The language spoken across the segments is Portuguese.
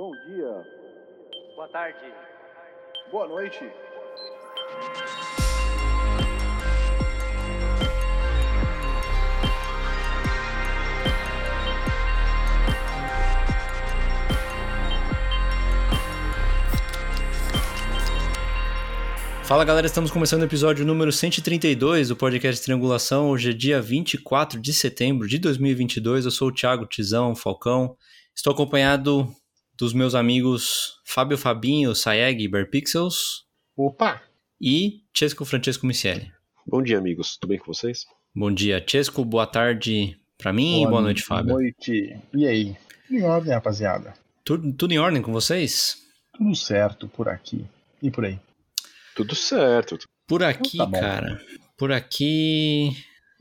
Bom dia. Boa tarde. Boa noite. Fala galera, estamos começando o episódio número 132 do podcast Triangulação. Hoje é dia 24 de setembro de 2022. Eu sou o Thiago Tizão Falcão. Estou acompanhado dos meus amigos Fábio Fabinho, Sayeg, Bearpixels Opa! e Chesco Francesco Micieli. Bom dia, amigos. Tudo bem com vocês? Bom dia, Chesco. Boa tarde pra mim e boa noite, Fábio. Boa noite. E aí? Tudo em ordem, rapaziada? Tudo, tudo em ordem com vocês? Tudo certo por aqui e por aí. Tudo certo. Por aqui, Tá cara. Por aqui.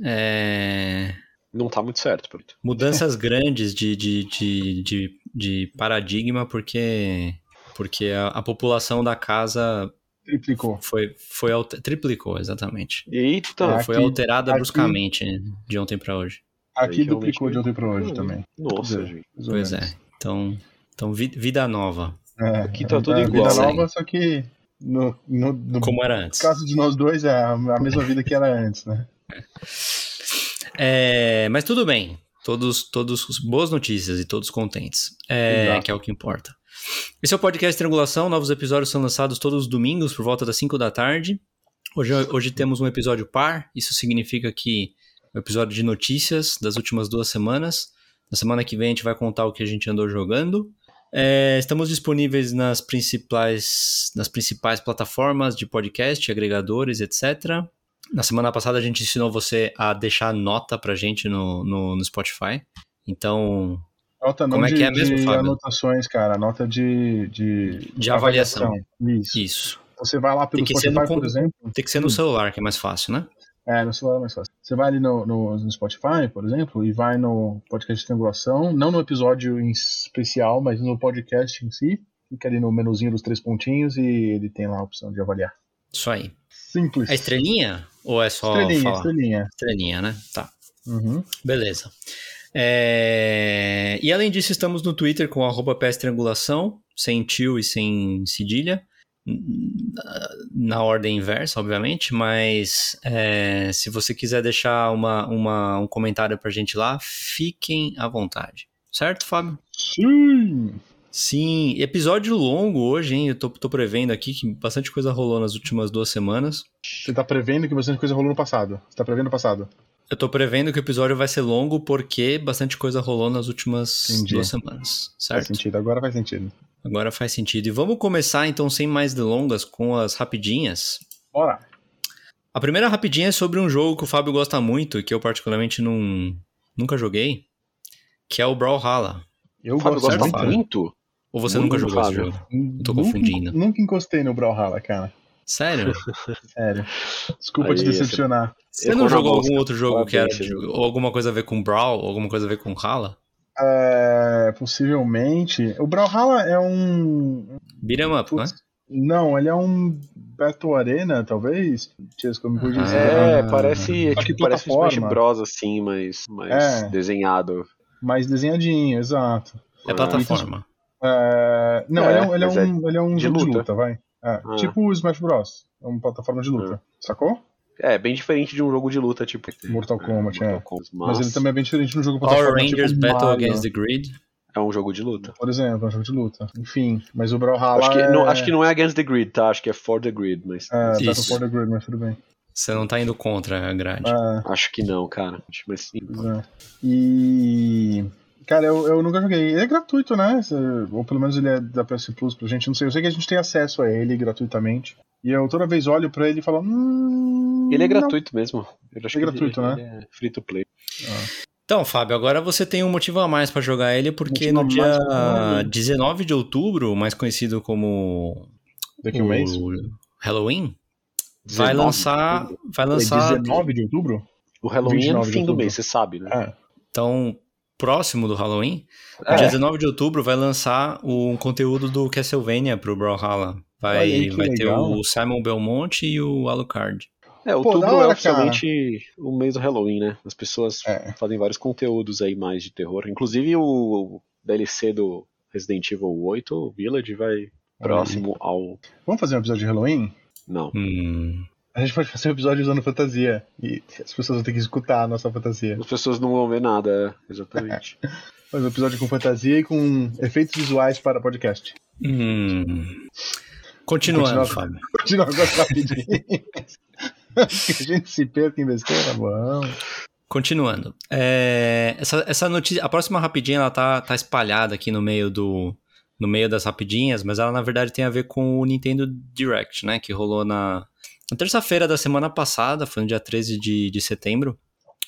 É... Não tá muito certo, Perito. mudanças grandes de, de, de, de, de paradigma, porque, porque a, a população da casa Triplicou. foi, foi alter- triplicou, exatamente. Eita! Aqui- foi alterada aqui- bruscamente de ontem para hoje. Aqui duplicou de ontem pra hoje Hum, também. Nossa, gente. Pois é. Então, então vi- vida nova, É, Aqui tá tudo é igual, Vida né? nova, só que no, no, no como era antes. caso de nós dois é a, a mesma vida que era antes, né? É, mas tudo bem. Todos, todos os- boas notícias e todos contentes. É, que é o que importa. Esse é o podcast Triangulação. Novos episódios são lançados todos os domingos por volta das 5 da tarde. Hoje, hoje temos um episódio par. Isso significa que é um episódio de notícias das últimas duas semanas. Na semana que vem a gente vai contar o que a gente andou jogando. É, estamos disponíveis nas principais, nas principais plataformas de podcast, agregadores, etc. Na semana passada a gente ensinou você a deixar nota pra gente no, no, no Spotify. Então, Nota não Como é de, que é mesmo, Fábio? anotações, cara. Nota de... De, De avaliação. Isso. isso. Você vai lá pelo Spotify, por exemplo. Tem que ser no celular, que é mais fácil, né? É, no celular é mais fácil. Você vai ali no, no, no Spotify, por exemplo, e vai no podcast de triangulação, não no episódio em especial, mas no podcast em si. Fica ali no menuzinho dos três pontinhos e ele tem lá a opção de avaliar. Isso aí. Simples. É estrelinha? Ou é só Estrelinha, falar? estrelinha. Estrelinha, né? Tá. Uhum. Beleza. É, E além disso, estamos no Twitter com arroba PS Triangulação, sem tio e sem cedilha. Na ordem inversa, obviamente, mas é, se você quiser deixar uma, uma- um comentário pra gente lá, fiquem à vontade. Certo, Fábio? Sim! Sim, episódio longo hoje, hein? Eu tô, tô prevendo aqui que bastante coisa rolou nas últimas duas semanas. Você tá prevendo que bastante coisa rolou no passado. Você tá prevendo o passado. Eu tô prevendo que o episódio vai ser longo porque bastante coisa rolou nas últimas Entendi. duas semanas, Faz certo? sentido, agora faz sentido. Agora faz sentido. E vamos começar então, sem mais delongas, com as rapidinhas. Bora! A primeira rapidinha é sobre um jogo que o Fábio gosta muito, e que eu particularmente não, nunca joguei, que é o Brawlhalla. Eu O Fábio gosto gosta Fábio? muito. Ou você nunca jogou esse jogo? tô Nunca- confundindo. Nunca encostei no Brawlhalla, cara. Sério? Sério. Desculpa Aí, te decepcionar. Você Errou não jogou algum outro jogo que era de- ou alguma coisa a ver com Brawl, ou alguma coisa a ver com Hala? É, possivelmente. O Brawlhalla é um. Beat 'em up, né? Não, ele é um Battle Arena, talvez. Chesco, me corrija se eu É, errado. parece, que tipo, parece um Smash. Bros, assim, mas, mas É. desenhado. Mais desenhadinho, exato. É Ah, plataforma. É, não, É, ele é um, ele é mas é um, ele é um de jogo de luta. luta, vai. É, Ah. Tipo o Smash Bros. É uma plataforma de luta. Sacou? É, bem diferente de um jogo de luta, tipo. Mortal Kombat, é. Mortal Kombat, Mas ele também é bem diferente de um jogo Power. Rangers tipo Battle Mario, Against the Grid. é um jogo de luta. Por exemplo, é um jogo de luta. Enfim, mas o Brawlhalla Acho que, é... não, acho que não é Against the Grid, tá? Acho que é For the Grid, mas. É, Battle Isso. for the Grid, mas tudo bem. Você não tá indo contra a grade. É, Acho que não, cara. Mas sim. é. E... Cara, eu, eu nunca joguei. Ele é gratuito, né? Ou pelo menos ele é da PS Plus pra gente. Não sei. Eu sei que a gente tem acesso a ele gratuitamente. E eu toda vez olho pra ele e falo. Hum, Ele é não. gratuito mesmo. Eu acho É que gratuito, ele, né? ele é free to play. Então, Fábio, agora você tem um motivo a mais pra jogar ele, porque Motivo no dia mais pra jogar ele. 19 de outubro, mais conhecido como Daqui a um mês? o Halloween, vai 19 de lançar, vai É lançar 19 de outubro? O Halloween é no 29 de fim do mês, você sabe, né? É. então próximo do Halloween. É. Dia 19 de outubro vai lançar um conteúdo do Castlevania pro Brawlhalla. Vai, aí, vai ter o Simon Belmont e o Alucard. É, Pô, outubro da hora, é oficialmente o mês do Halloween, né? As pessoas É. fazem vários conteúdos aí mais de terror. Inclusive o DLC do Resident Evil 8, o Village vai próximo ao. Vamos fazer um episódio de Halloween? Não. Hum, A gente pode fazer um episódio usando fantasia. E as pessoas vão ter que escutar a nossa fantasia. As pessoas não vão ver nada, é, exatamente. Fazer um episódio com fantasia e com efeitos visuais para podcast. hum. Continuando, Continua. Fábio. Continua agora rapidinho. que a gente se perca em besteira, bom. Continuando. É, essa, essa notícia, a próxima rapidinha, ela tá, tá espalhada aqui no meio do no meio das rapidinhas, mas ela na verdade tem a ver com o Nintendo Direct, né, que rolou na, na terça-feira da semana passada, foi no dia 13 de, de setembro.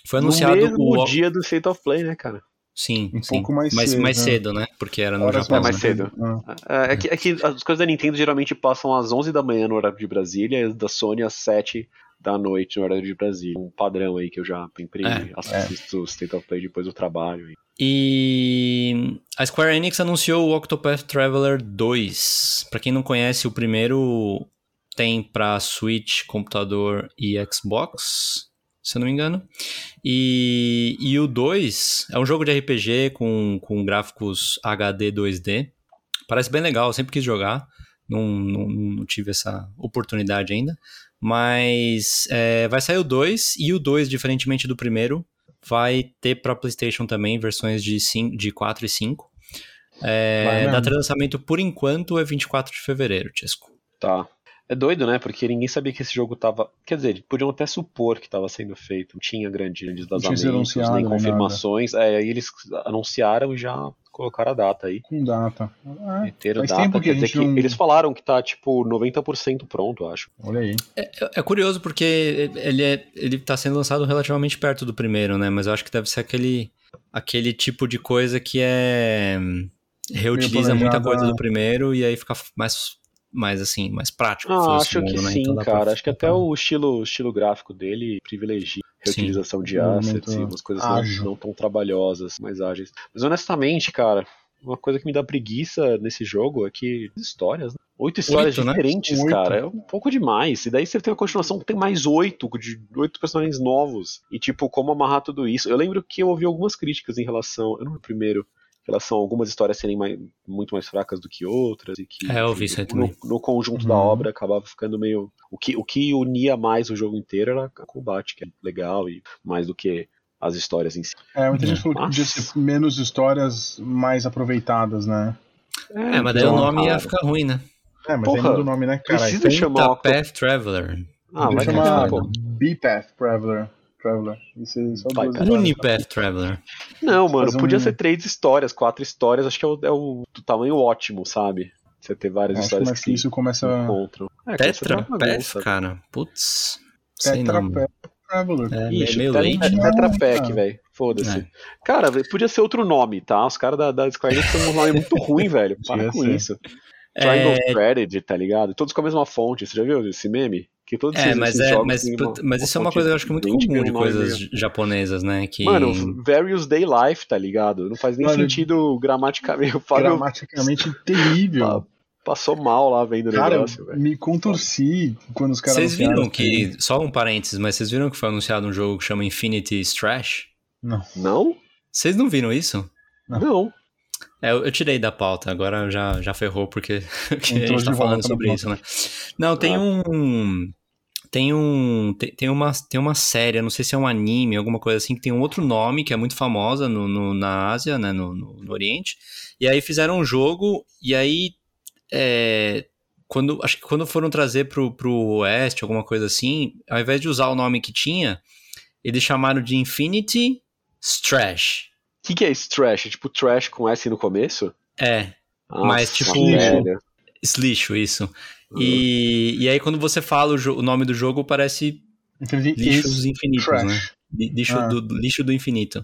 Foi anunciado no mesmo o dia do State of Play, né, cara? sim, Um sim, pouco mais mas cedo, mais né? cedo, né? Porque era no Horas Japão. É mais né? cedo. Ah. É, é que, é que as coisas da Nintendo geralmente passam às 11 da manhã no horário de Brasília e as da Sony às 7 da noite no horário de Brasília. Um padrão aí que eu já imprimi, É. assisto o State of Play depois do trabalho. E a Square Enix anunciou o Octopath Traveler 2. Pra quem não conhece, o primeiro tem pra Switch, computador e Xbox, se eu não me engano. E, e o 2 é um jogo de RPG com, com gráficos HD 2D. Parece bem legal, eu sempre quis jogar. Não, não, não tive essa oportunidade ainda. Mas é, vai sair o 2 e o 2, diferentemente do primeiro, vai ter para PlayStation também versões de, 5, de 4 e 5. É, data de lançamento, por enquanto, é 24 de fevereiro, Tisco. Tá. É doido, né? Porque ninguém sabia que esse jogo tava. Quer dizer, podiam até supor que tava sendo feito. Não tinha grandes sido vazamentos, nem nem confirmações. É, aí eles anunciaram e já colocaram a data aí. Com data. Ah, Meteram faz data. tempo que Quer dizer que não... eles falaram que tá tipo 90% pronto, eu acho. Olha aí. É, é curioso porque ele, é, ele tá sendo lançado relativamente perto do primeiro, né? Mas eu acho que deve ser aquele, aquele tipo de coisa que é. reutiliza muita coisa do primeiro e aí fica mais, mais assim, mais prático. Ah, acho o que né? sim, Então pra- cara. Acho que até o estilo, estilo gráfico dele privilegia a Sim. reutilização de assets e umas coisas não, ágil. não tão trabalhosas, mais ágeis. Mas honestamente, cara, uma coisa que me dá preguiça nesse jogo é que as histórias, né? Oito histórias Oito, né? diferentes, Oito. cara. É um pouco demais. E daí você tem uma continuação que tem mais oito, de oito personagens novos. E, tipo, como amarrar tudo isso. Eu lembro que eu ouvi algumas críticas em relação. Eu não lembro primeiro. Em relação a algumas histórias serem mais- muito mais fracas do que outras. E que, É, eu ouvi isso aí no, no conjunto Uhum. da obra acabava ficando meio. O que, o que unia mais o jogo inteiro era o combate, que é legal, e mais do que as histórias em si. É, muita É. gente falou que podia ser menos histórias mais aproveitadas, né? É, mas daí então, o nome ia cara, ficar ruim, né? É, mas Porra, aí muda o nome, né, cara? precisa chamar Path Traveler. Ah, vai chamar. B-Path Traveler. Traveler. Isso aí, só Vai, duas. Unipath Traveler. Não, mano, podia um- ser três histórias, quatro histórias, acho que é o, é o do tamanho ótimo, sabe? Você ter várias Acho histórias mais que isso começa. encontram. É, é Tetra Path, cara. Putz. Tetra. Path Traveler. É, Ixi, meio. Não, Tetra Pack, velho. Foda-se. É. Cara, podia ser outro nome, tá? Os caras da, da Square Enix têm um nome muito ruim, velho. Para com ser. isso. Triangle É, tá ligado? Todos com a mesma fonte. Você já viu esse meme? Que todos é, esses, mas, esses é, jogos mas, uma- mas isso é uma coisa que eu acho que é muito comum um de coisas meio- japonesas, né? Que... Mano, Various Day Life, tá ligado? Não faz nem Mano, sentido gramaticamente. O Fábio Gramaticamente terrível. passou mal lá vendo o Cara, negócio, eu velho. me contorci quando os caras Vocês viram que. Só um parênteses, mas vocês viram que foi anunciado um jogo que chama Infinity Strash? Não. Não? Vocês não viram isso? Não. Não. É, eu, eu tirei da pauta, agora já, já ferrou, porque, porque a gente tá falando sobre isso, né? Não, tem Ah. um. Tem um. Tem, tem uma, tem uma série, não sei se é um anime, alguma coisa assim, que tem um outro nome que é muito famosa no, no- na Ásia, né? No, no, no Oriente. E aí fizeram um jogo, e aí. é, quando, acho que quando foram trazer pro, pro Oeste, alguma coisa assim, ao invés de usar o nome que tinha, eles chamaram de Infinity Strash. O que, que é esse trash? É tipo trash com S no começo? É, Nossa, Mas, tipo, velho. Slixo, isso. Uhum. E, e aí, quando você fala o, o nome do jogo, parece Infinity lixos infinitos, Trash. né? Li- Lixo, Ah. do, lixo do infinito.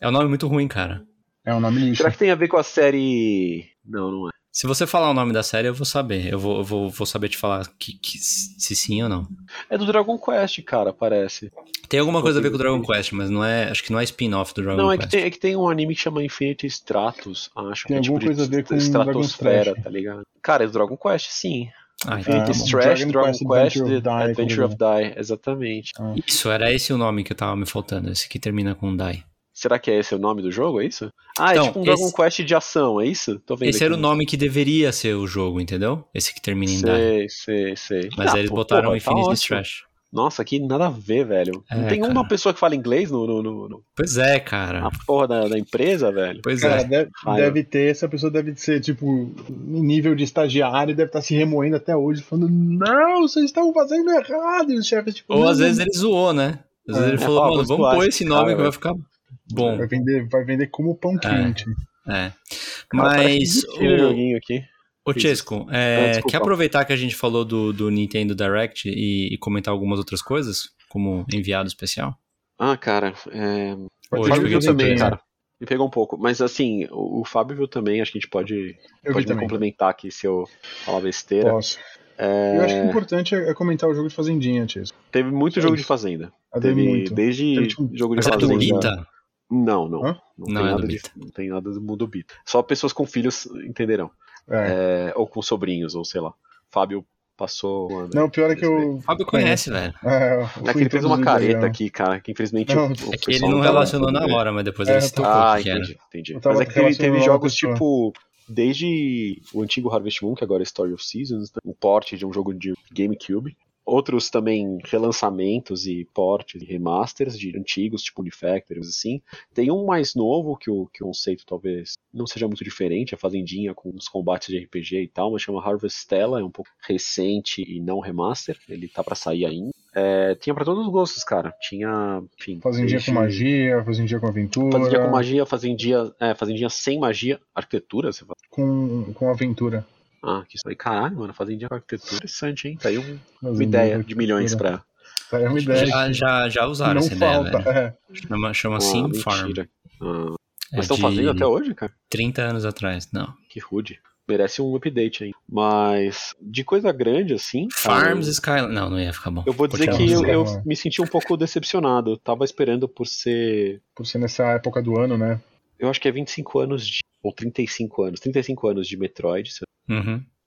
É um nome muito ruim, cara. É um nome lixo. Será que tem a ver com a série. Não, não é. Se você falar o nome da série, eu vou saber. Eu vou, eu vou, vou saber te falar que, que- se sim ou não. É do Dragon Quest, cara, parece. Tem alguma coisa a ver com o Dragon Quest, mas não é. Acho que não é spin-off do Dragon não, é que, Quest. tem, é que tem um anime que chama Infinity Stratus, acho. Tem que é alguma tipo coisa a de ver com estratosfera, tá ligado? Cara, é do Dragon Quest, sim. Ah, então Ah, tá Infinity bom. Strash, Dragon Dragon Quest, Quest, Adventure of Die, Adventure of Die, exatamente. Isso, era esse o nome que tava me faltando. Esse que termina com Die. Será que é esse o nome do jogo, é isso? Ah, Então, é tipo um Dragon esse- Quest de ação, é isso? Tô vendo Esse aqui era o no- nome que deveria ser o jogo, entendeu? Esse que termina em Die. Sei, sei, sei. Mas Ah, aí eles pô, botaram porra, Infinite tá ótimo. Nossa, que nada a ver, velho. Não É, tem uma cara. pessoa que fala inglês no, no, no- no- Pois é, cara. na porra da, da empresa, velho. Pois Cara, é. deve, deve ter, essa pessoa deve ser, tipo, em nível de estagiário, deve estar se remoendo até hoje, falando, não, vocês estão fazendo errado. E os chefes, tipo, Ou "Não, às vezes ele zoou, né? Às vezes É. ele falou, Ah, mano, vamos pôr que esse nome cara, que vai ficar bom. vai vender, vai vender como pão quente. É. Cara, parece que Mas, do o, joguinho aqui. Ô Chesco, é, Ah, quer aproveitar que a gente falou do, do Nintendo Direct e, e comentar algumas outras coisas, como enviado especial? Ah, cara, é... O Fábio viu também, cara. Me pegou um pouco. Mas assim, o, o Fábio viu também, acho que a gente pode, Eu pode também. complementar aqui se eu falar besteira. Posso. É, Eu acho que o importante é é comentar o jogo de Fazendinha, Tis. Teve muito É jogo de fazenda. Ah, Teve teve muito. desde Teve, tipo, jogo de Mas é do fazenda. Bita? Não, não. Hã? Não, Não tem é nada do de, Bita. não tem nada do mundo Bita. Só pessoas com filhos entenderão. É. É, ou com sobrinhos, ou sei lá. Fábio passou. um ano. Não, o pior é que eu. O Fábio conhece, velho. É, É que ele fez uma careta aqui, cara, que infelizmente Não, o, o É que ele não relacionou na hora, mas depois É, ele eu se tô- tocou Ah, o que era. entendi, entendi. Mas é que teve, jogos tipo. Desde o antigo Harvest Moon, que agora é Story of Seasons, né? um porte de um jogo de GameCube. Outros também relançamentos e portes e remasters de antigos, tipo Unifactor, assim. Tem um mais novo que o, que o conceito talvez não seja muito diferente, a Fazendinha com os combates de RPG e tal, mas chama Harvestella, é um pouco recente e não remaster, ele tá pra sair ainda. É, tinha pra todos os gostos, cara. Tinha, enfim. Fazendinha com magia, fazendinha com aventura. Fazendinha com magia, fazendinha, é, fazendinha sem magia, arquitetura, você fala. Com, com aventura. Ah, que isso aí, caralho, mano, fazendinha com arquitetura, interessante, hein? Tá aí um- uma ideia de milhões pra. Tá aí uma ideia. Já, já, já usaram não essa ideia, falta. velho. É. Chama, chama Ah, Sim Farm. mentira. Ah, É mas estão de fazendo até hoje, cara? 30 anos atrás, não. Que rude. Merece um update aí. Mas, de coisa grande assim. Farms Skyline. Não, não ia ficar bom. Eu vou dizer Porque que é eu, eu Não. me senti um pouco decepcionado. Eu tava esperando por ser. Por ser nessa época do ano, né? Eu acho que é 25 anos de. Ou 35 anos. 35 anos de Metroid. Uhum.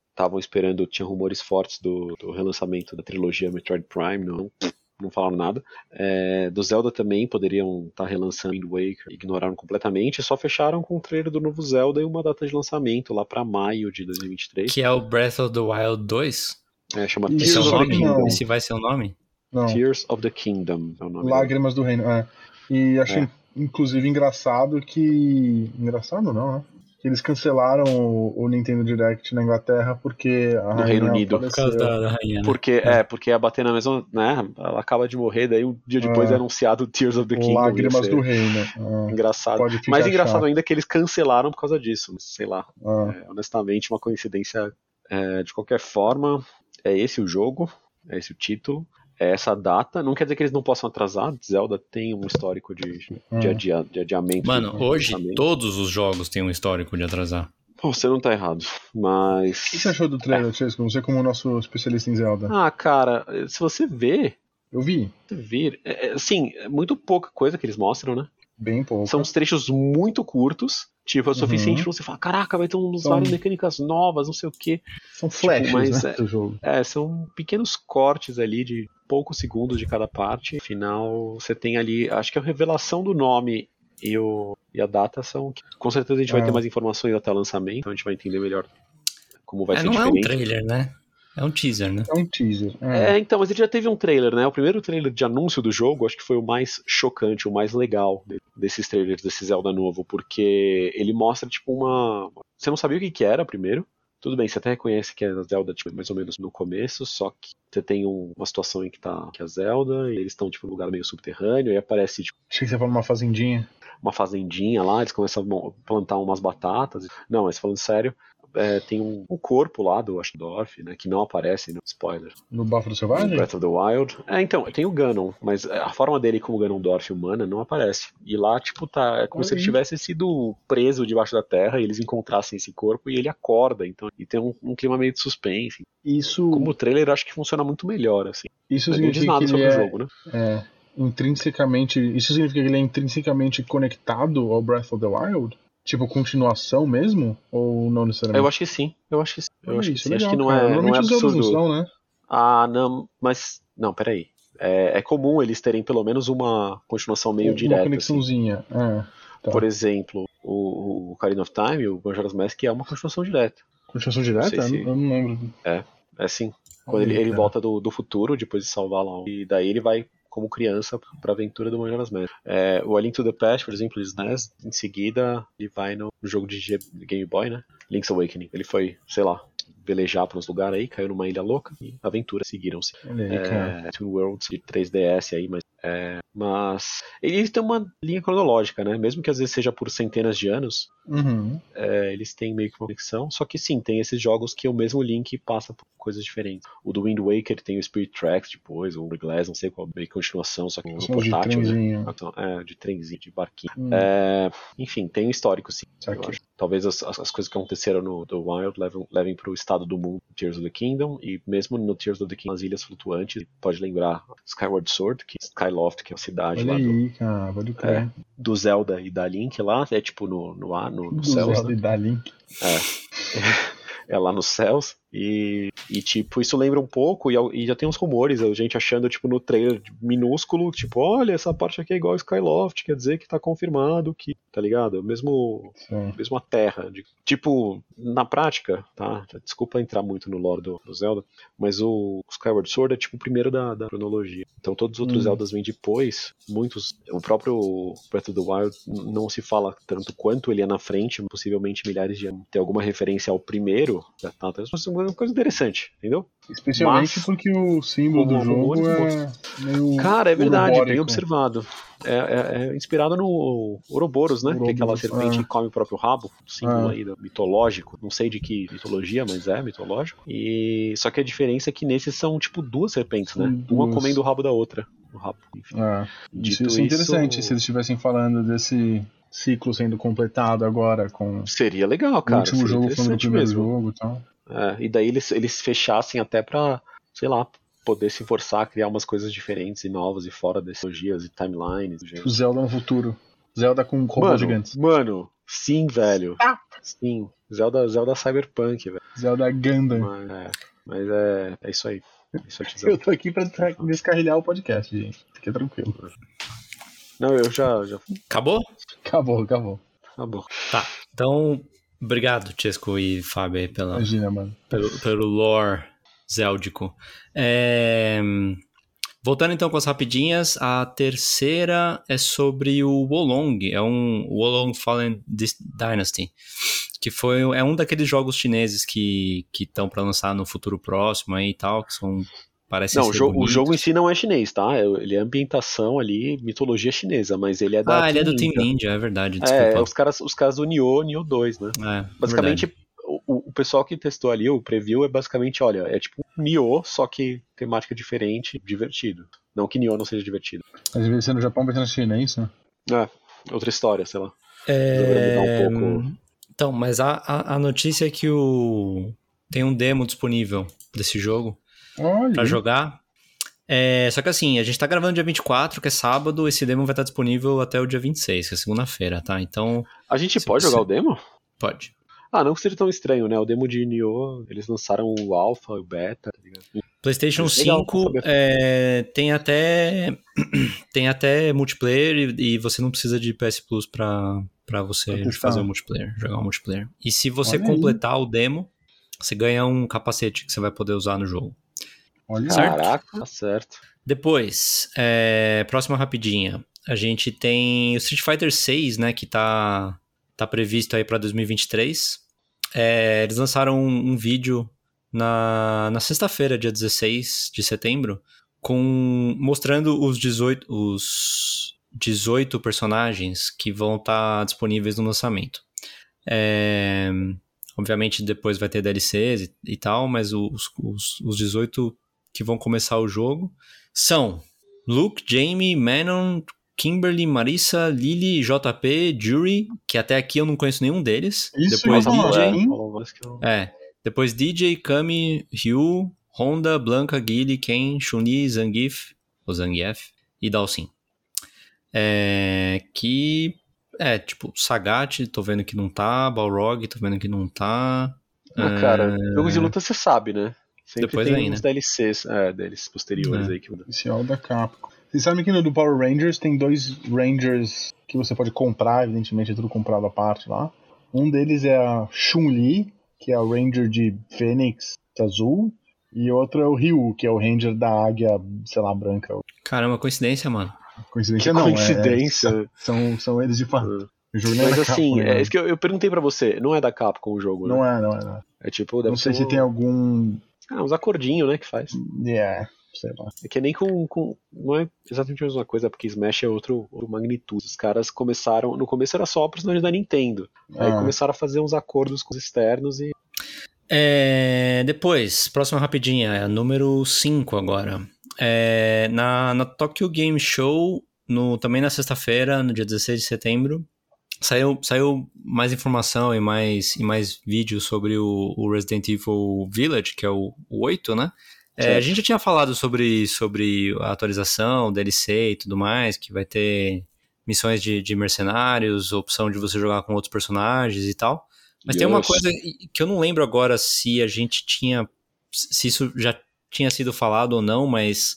Estavam esperando, tinha rumores fortes do, do relançamento da trilogia Metroid Prime, não, não falaram nada. É, do Zelda também poderiam estar relançando Wind Waker, ignoraram completamente, só fecharam com o trailer do novo Zelda e uma data de lançamento lá pra maio de 2023. Que é o Breath of the Wild 2? É, chama Ih, Esse é o Tears of, the nome? Não. Esse vai ser o nome? Não. Tears of the Kingdom. É o nome Lágrimas do Reino. É. E achei, É. inclusive, engraçado que. Engraçado não, né? Que eles cancelaram o, o Nintendo Direct na Inglaterra porque a No rainha Reino Unido. Por causa da, da rainha. né? Porque, é, porque ia bater na mesma, né? Ela acaba de morrer, daí um dia depois É. é anunciado Tears of the Kingdom. Lágrimas do Reino. Ah, Engraçado. Mais engraçado chato. ainda é que eles cancelaram por causa disso. Sei lá. ah. É, honestamente, uma coincidência. é, de qualquer forma, é esse o jogo, é esse o título, é essa data. Não quer dizer que eles não possam atrasar. Zelda tem um histórico de, de, Ah. adia, de adiamento. Mano, de hoje lançamento. todos os jogos têm um histórico de atrasar. Pô, Você não tá errado, mas. O que você achou do trailer, Chesco? Você como nosso especialista em Zelda. Ah, cara, se você vê, Eu vi. vir, é, é, assim, é muito pouca coisa que eles mostram, né? Bem pouco. São uns trechos muito curtos, tipo, é o Uhum. suficiente pra você falar, caraca, vai ter uns São- várias mecânicas novas, não sei o quê. São flashes, mas né, é- do jogo. É, são pequenos cortes ali de poucos segundos de cada parte. No final, você tem ali, acho que a revelação do nome e, o, e a data são. Com certeza a gente vai É. ter mais informações até o lançamento, então a gente vai entender melhor como vai É, ser não é um diferente. trailer, né? É um teaser, né? É um teaser. É. É, então, mas ele já teve um trailer, né? O primeiro trailer de anúncio do jogo, acho que foi o mais chocante, o mais legal de- desses trailers desse Zelda novo, porque ele mostra, tipo, uma. Você não sabia o que, que era primeiro. Tudo bem, você até reconhece que é a Zelda, tipo, mais ou menos no começo, só que você tem um- uma situação em que tá que é a Zelda, e eles estão, tipo, num lugar meio subterrâneo, e aparece, tipo, Achei que você falou uma fazendinha. uma fazendinha lá, eles começam a plantar umas batatas. Não, mas falando sério, é, tem um, um corpo lá do Ashdorf, né, que não aparece no spoiler. No Bafo do No Selvagem? Breath of the Wild. É, então, tem o Ganon, mas a forma dele como Ganondorf humana não aparece. E lá, tipo, tá. É como se ele tivesse sido preso debaixo da terra e eles encontrassem esse corpo e ele acorda. Então, e tem um, um clima meio de suspense. Isso, Como o trailer, acho que funciona muito melhor, assim. isso Mas não diz nada que sobre ele o é, jogo, né? é intrinsecamente. Isso significa que ele é intrinsecamente conectado ao Breath of the Wild? Tipo, continuação mesmo? Ou não necessariamente? Eu acho que sim. Eu acho que sim. Eu acho que isso, sim. legal, acho que não cara. é, não é Normalmente os absurdo. não são, né? Ah, não, mas. Não, peraí. é, é comum eles terem pelo menos uma continuação meio uma direta. Assim. conexãozinha. É, tá. Por exemplo, o, o Ocarina of Time, o Majora's Mask é uma continuação direta. Continuação direta? Não se- Eu não lembro. É assim. Quando ele, Olha, ele cara. volta do, do futuro, depois de salvar lá. E daí ele vai como criança pra aventura do Majora's Mask. É, o A Link to the Past, por exemplo, de SNES, em seguida ele vai no jogo de G- Game Boy, né? Link's Awakening. Ele foi, sei lá, velejar para uns lugares aí, caiu numa ilha louca e aventuras seguiram-se. É, Twin Worlds de 3DS aí, mas. é, mas eles têm uma linha cronológica, né? Mesmo que às vezes seja por centenas de anos, Uhum. é, eles têm meio que uma conexão. Só que sim, tem esses jogos que o mesmo Link passa por coisas diferentes. O do Wind Waker tem o Spirit Tracks depois, o Glass, não sei qual, meio que continuação, só que no São de portátil, né? trenzinho. É, de trenzinho, de barquinho. Hum, É, enfim, tem um histórico, sim. Talvez as, as- as coisas que aconteceram no do Wild levem, levem para o estado do mundo, Tears of the Kingdom, e mesmo no Tears of the Kingdom, as ilhas flutuantes, pode lembrar Skyward Sword, que Skyloft, que é cidade Olha lá do, aí, cara. Pode crer. do Zelda e da Link lá, é tipo no, no ar, no, no Do céus, Zelda né? e da Link. é lá nos céus. E, e, tipo, isso lembra um pouco, e, e já tem uns rumores, a gente achando, tipo, no trailer minúsculo, tipo, olha, essa parte aqui é igual a Skyloft, quer dizer que tá confirmado que, tá ligado? Mesmo, Sim. mesmo a Terra. de- tipo, na prática, tá? Desculpa entrar muito no lore do, do Zelda, mas o Skyward Sword é tipo o primeiro da, da cronologia. Então todos os outros Hum. Zeldas vêm depois, muitos. O próprio Breath of the Wild não se fala tanto quanto ele é na frente, possivelmente milhares de anos. Tem alguma referência ao primeiro, tá? Tá, mas é uma coisa interessante, entendeu? Especialmente Mas- porque o símbolo do jogo é meio. Cara, é verdade, bem urobórico. observado. É, é- é inspirado no Ouroboros, né? Que é aquela Ouroboros, serpente é. que come o próprio rabo, símbolo É. aí mitológico. Não sei de que mitologia, mas é mitológico. E só que a diferença é que nesses são tipo duas serpentes, né? São Uma duas. comendo o rabo da outra. O rabo, enfim. É. Dito Isso, é interessante isso- se eles estivessem falando desse ciclo sendo completado agora com Seria legal, o cara. último seria jogo falando do interessante primeiro mesmo. jogo e tal. É, e daí eles, eles fechassem até pra, sei lá, poder se forçar a criar umas coisas diferentes e novas e fora dessas trilogias e timelines. O Zelda no futuro. Zelda com robôs Mano, gigantes. mano, sim, velho. Ah. Sim, Zelda, Zelda Cyberpunk, velho. Zelda Gundam. Mas, é, mas é, é isso aí. É isso aí. Eu tô aqui pra desca- descarrilhar o podcast, gente. Fique tranquilo. Não, eu já, já. Acabou? Acabou, acabou. Acabou. Tá. Então, obrigado, Chesco e Fábio, pela, Imagina, mano. pelo, pelo lore zéldico. É, Voltando então com as rapidinhas, a terceira é sobre o Wolong, é um Wolong Fallen Dynasty, que foi é um daqueles jogos chineses que que estão para lançar no futuro próximo aí e tal, que são parece Não, ser o jogo, o jogo em si não é chinês, tá? É- Ele é ambientação ali, mitologia chinesa, mas ele é da. Ah, ele é do Team Ninja. É verdade, É, desculpa. os caras, os caras do Nioh, Nioh 2, né? É, Basicamente, o, o pessoal que testou ali, o preview, é basicamente, olha, é tipo um Nioh, só que temática diferente, divertido. Não que Nioh não seja divertido. Mas em vez de ser no Japão, vai ser na China, é isso? É, outra história, sei lá. É, um pouco. Então, mas a, a, a notícia é que o tem um demo disponível desse jogo Pra jogar. É, só que assim, a gente tá gravando dia 24, que é sábado, esse demo vai estar disponível até o dia 26, que é segunda-feira, tá? Então, A gente pode você- jogar o demo? pode. Ah, não que seja tão estranho, né? O demo de Nioh, eles lançaram o Alpha, o Beta, tá ligado? PlayStation Mas legal, 5 saber. é, tem até tem até multiplayer e, e você não precisa de PS Plus pra, pra você Pra fazer o multiplayer, jogar o multiplayer. E se você Olha aí. completar o demo, você ganha um capacete que você vai poder usar no jogo. Olha. Certo. Caraca, tá certo. Depois, é, próxima rapidinha. A gente tem o Street Fighter 6, né, que tá, tá previsto aí pra 2023. É, eles lançaram um, um vídeo na, na sexta-feira, dia 16 de setembro, com mostrando os 18, os 18 personagens que vão estar disponíveis no lançamento. É, obviamente depois vai ter DLCs e, e tal, mas os, os, os 18 que vão começar o jogo são Luke, Jamie, Manon, Kimberly, Marissa, Lily, JP, Jury, que até aqui eu não conheço nenhum deles. Isso, depois falar, DJ. eu- É. Depois DJ, Kami, Ryu, Honda, Blanca, Guile, Ken, Chun-Li, Zangief, ou Zangief, e Dalsin. É, que é, tipo, Sagat, tô vendo que não tá, Balrog, tô vendo que não tá. Ah, cara, jogo de luta você sabe, né? Sempre Depois tem vem, uns né? DLCs, é, deles posteriores É. aí que mudam. Oficial da Capcom. Vocês sabem que no do Power Rangers tem dois Rangers que você pode comprar, evidentemente é tudo comprado à parte lá. Um deles é a Chun-Li, que é o Ranger de Fênix azul, e outro é o Ryu, que é o Ranger da águia, sei lá, branca. Caramba, coincidência, mano. Coincidência Que não, é- coincidência. são, são eles de fato. Não é Mas assim, Capcom, é né? isso que eu, eu perguntei pra você, não é da Capcom o jogo, né? Não é, não é, não é. É tipo, deve Não sei ser se tem algum. Ah, uns acordinhos, né, que faz. Yeah, sei lá. É que nem com, com. Não é exatamente a mesma coisa, porque Smash é outro, outro magnitude. Os caras começaram. No começo era só personagem da Nintendo. Aí Ah. começaram a fazer uns acordos com os externos e. É, depois, próxima rapidinha, é a número 5 agora. É, na, na Tokyo Game Show, no, também na sexta-feira, no dia 16 de setembro, saiu, saiu mais informação e mais, e mais vídeos sobre o, o Resident Evil Village, que é o, o 8, né? É, a gente já tinha falado sobre, sobre a atualização, DLC e tudo mais, que vai ter missões de, de mercenários, opção de você jogar com outros personagens e tal. Mas tem uma coisa que eu não lembro agora se a gente tinha. Se isso já tinha sido falado ou não, mas.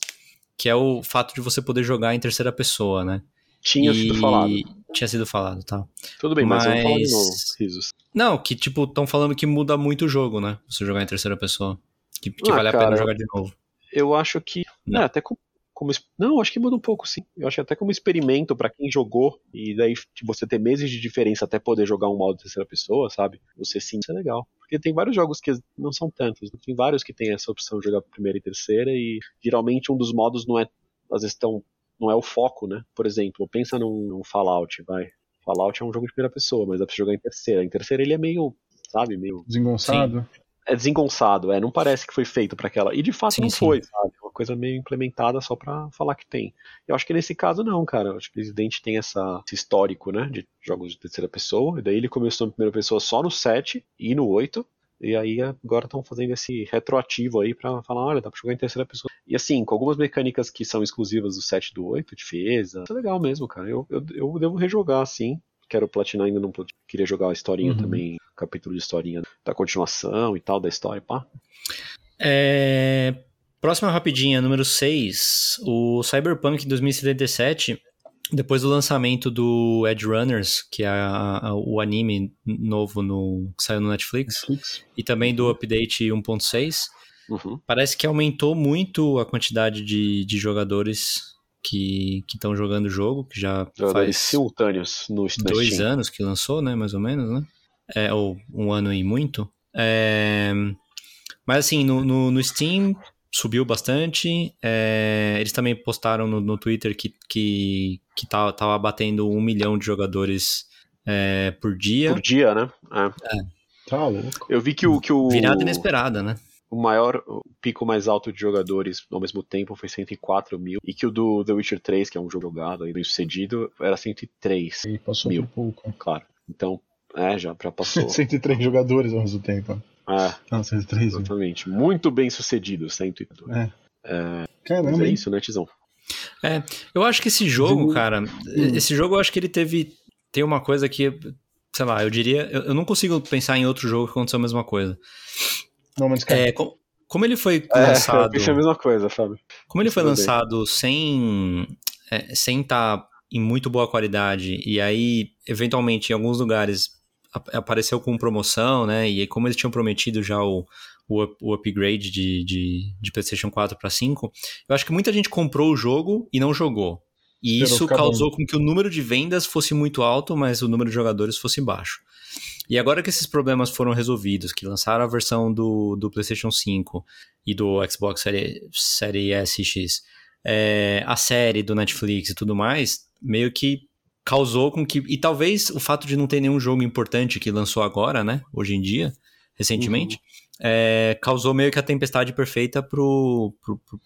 Que é o fato de você poder jogar em terceira pessoa, né? Tinha E- sido falado. Tinha sido falado, tá. Tudo bem, mas, vamos falar de mas- novo, risos. Não, que tipo, estão falando que muda muito o jogo, né? Você jogar em terceira pessoa. Que, que Ah, vale a cara. pena jogar de novo. Eu acho que. Não. É, até como. como não, acho que muda um pouco, sim. Eu acho que até como experimento pra quem jogou, e daí você ter meses de diferença até poder jogar um modo de terceira pessoa, sabe? Você sim, isso é legal. Porque tem vários jogos que não são tantos. Tem vários que tem essa opção de jogar primeira e terceira, e geralmente um dos modos não é. Às vezes tão, não é o foco, né? Por exemplo, pensa num, num Fallout, vai. Fallout é um jogo de primeira pessoa, mas dá pra você jogar em terceira. Em terceira ele é meio, sabe, meio Desengonçado. é desengonçado, é, não parece que foi feito pra aquela. E de fato Sim, não sim. foi, sabe? É uma coisa meio implementada só pra falar que tem. Eu acho que nesse caso não, cara. Eu acho que o Resident tem essa, esse histórico, né, de jogos de terceira pessoa. E daí ele começou na primeira pessoa só no 7 e no 8. E aí agora estão fazendo esse retroativo aí pra falar, olha, dá pra jogar em terceira pessoa. E assim, com algumas mecânicas que são exclusivas do 7 e do 8, defesa. Isso é legal mesmo, cara. Eu, eu, eu devo rejogar, sim. Quero platinar ainda, não queria jogar a historinha Uhum. também, capítulo de historinha da continuação e tal, da história, pá. É, Próxima rapidinha, número 6. O Cyberpunk 2077, depois do lançamento do Edge Runners, que é a- a- o anime novo no, que saiu no Netflix, Netflix. e também do update 1.6, Uhum. parece que aumentou muito a quantidade de, de jogadores que estão jogando o jogo, que já Jogadores faz simultâneos no dois Steam. anos que lançou, né, mais ou menos, né? É, ou um ano e muito. É, Mas assim, no, no, no Steam subiu bastante. é, Eles também postaram no, no Twitter que, que, que tava, tava batendo um milhão de jogadores é, por dia. Por dia, né? É. Tá louco. Eu vi que o, que o, Virada inesperada, né? o maior, o pico mais alto de jogadores ao mesmo tempo foi 104 mil. E que o do The Witcher 3, que é um jogo jogado aí, bem sucedido, era 103, E passou Mil. por pouco. claro. Então, é, já, já passou. 103 jogadores ao mesmo tempo. é, Não, 103. né? exatamente. Muito bem sucedido, 102. É. Mas Caramba, é hein? isso, né, Tizão? Eu acho que esse jogo, Digo- cara, esse jogo eu acho que ele teve. Tem uma coisa que, sei lá, eu diria. Eu, eu não consigo pensar em outro jogo que aconteceu a mesma coisa. Não, mas cara, É, com- como ele foi É, eu lançado. pensei a mesma coisa, Fábio. Como ele foi lançado sem é, sem estar em muito boa qualidade e aí eventualmente em alguns lugares ap- apareceu com promoção, né? E aí como eles tinham prometido já o, o, up- o upgrade de, de, de PlayStation 4 para 5, eu acho que muita gente comprou o jogo e não jogou. E isso causou com que o número de vendas fosse muito alto, mas o número de jogadores fosse baixo. E agora que esses problemas foram resolvidos, que lançaram a versão do, do PlayStation 5 e do Xbox Série, série S e X, é, a série do Netflix e tudo mais, meio que causou com que. E talvez o fato de não ter nenhum jogo importante que lançou agora, né? Hoje em dia, recentemente, é, causou meio que a tempestade perfeita para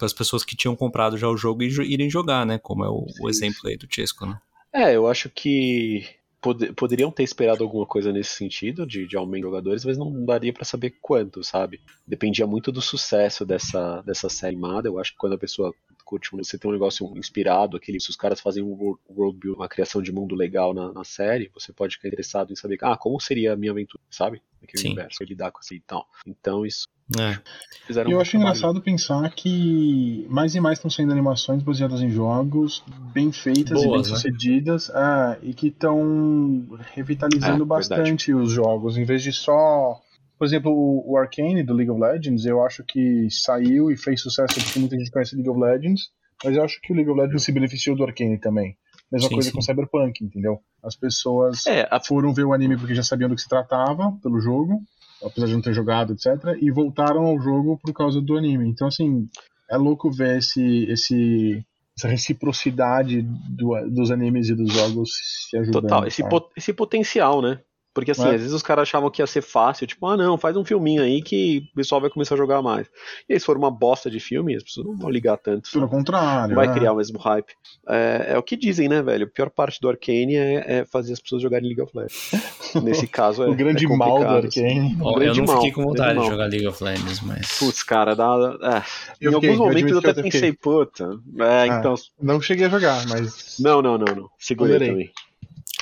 as pessoas que tinham comprado já o jogo e irem jogar, né? Como é o, o exemplo aí do Chesco, né? É, eu acho que pode- poderiam ter esperado alguma coisa nesse sentido, de, de aumento de jogadores, mas não daria pra saber quanto, sabe? Dependia muito do sucesso dessa, dessa série animada. Eu acho que quando a pessoa curte você tem um negócio inspirado, aquele, se os caras fazem um world, world build, uma criação de mundo legal na, na, série, você pode ficar interessado em saber, ah, como seria a minha aventura, sabe? Aquele Sim. universo, lidar com assim e tal. Então, isso. É. Fizeram eu um acho trabalho. engraçado pensar que mais e mais estão saindo animações baseadas em jogos bem feitas e bem Boas, né? sucedidas ah, e que estão revitalizando É, bastante os jogos, em vez de só. Por exemplo, o, o Arcane do League of Legends, eu acho que saiu e fez sucesso porque muita gente conhece League of Legends, mas eu acho que o League of Legends se beneficiou do Arcane também. Mesma Sim, coisa sim. com Cyberpunk, entendeu? As pessoas É, a- foram ver o anime porque já sabiam do que se tratava pelo jogo, apesar de não ter jogado, etc. E voltaram ao jogo por causa do anime. Então, assim, é louco ver esse, esse, essa reciprocidade do- dos animes e dos jogos se ajudando. Total, esse, sabe? po- esse potencial, né? Porque assim, É. às vezes os caras achavam que ia ser fácil, tipo, ah não, faz um filminho aí que o pessoal vai começar a jogar mais. E aí, se for uma bosta de filme, as pessoas não vão ligar tanto. Pelo contrário. Não vai é. criar o mesmo hype. É, é o que dizem, né, velho? A pior parte do Arcane é, é fazer as pessoas jogarem League of Legends. Nesse caso é. o grande é mal do assim. Arcane. Ó, eu não mal, fiquei com vontade de mal. jogar League of Legends, mas. Putz, cara, dá. é. Eu em fiquei, alguns eu momentos eu eu até até pensei, puta. É, Ah. então. Não cheguei a jogar, mas. Não, não, não, não. Segurei também.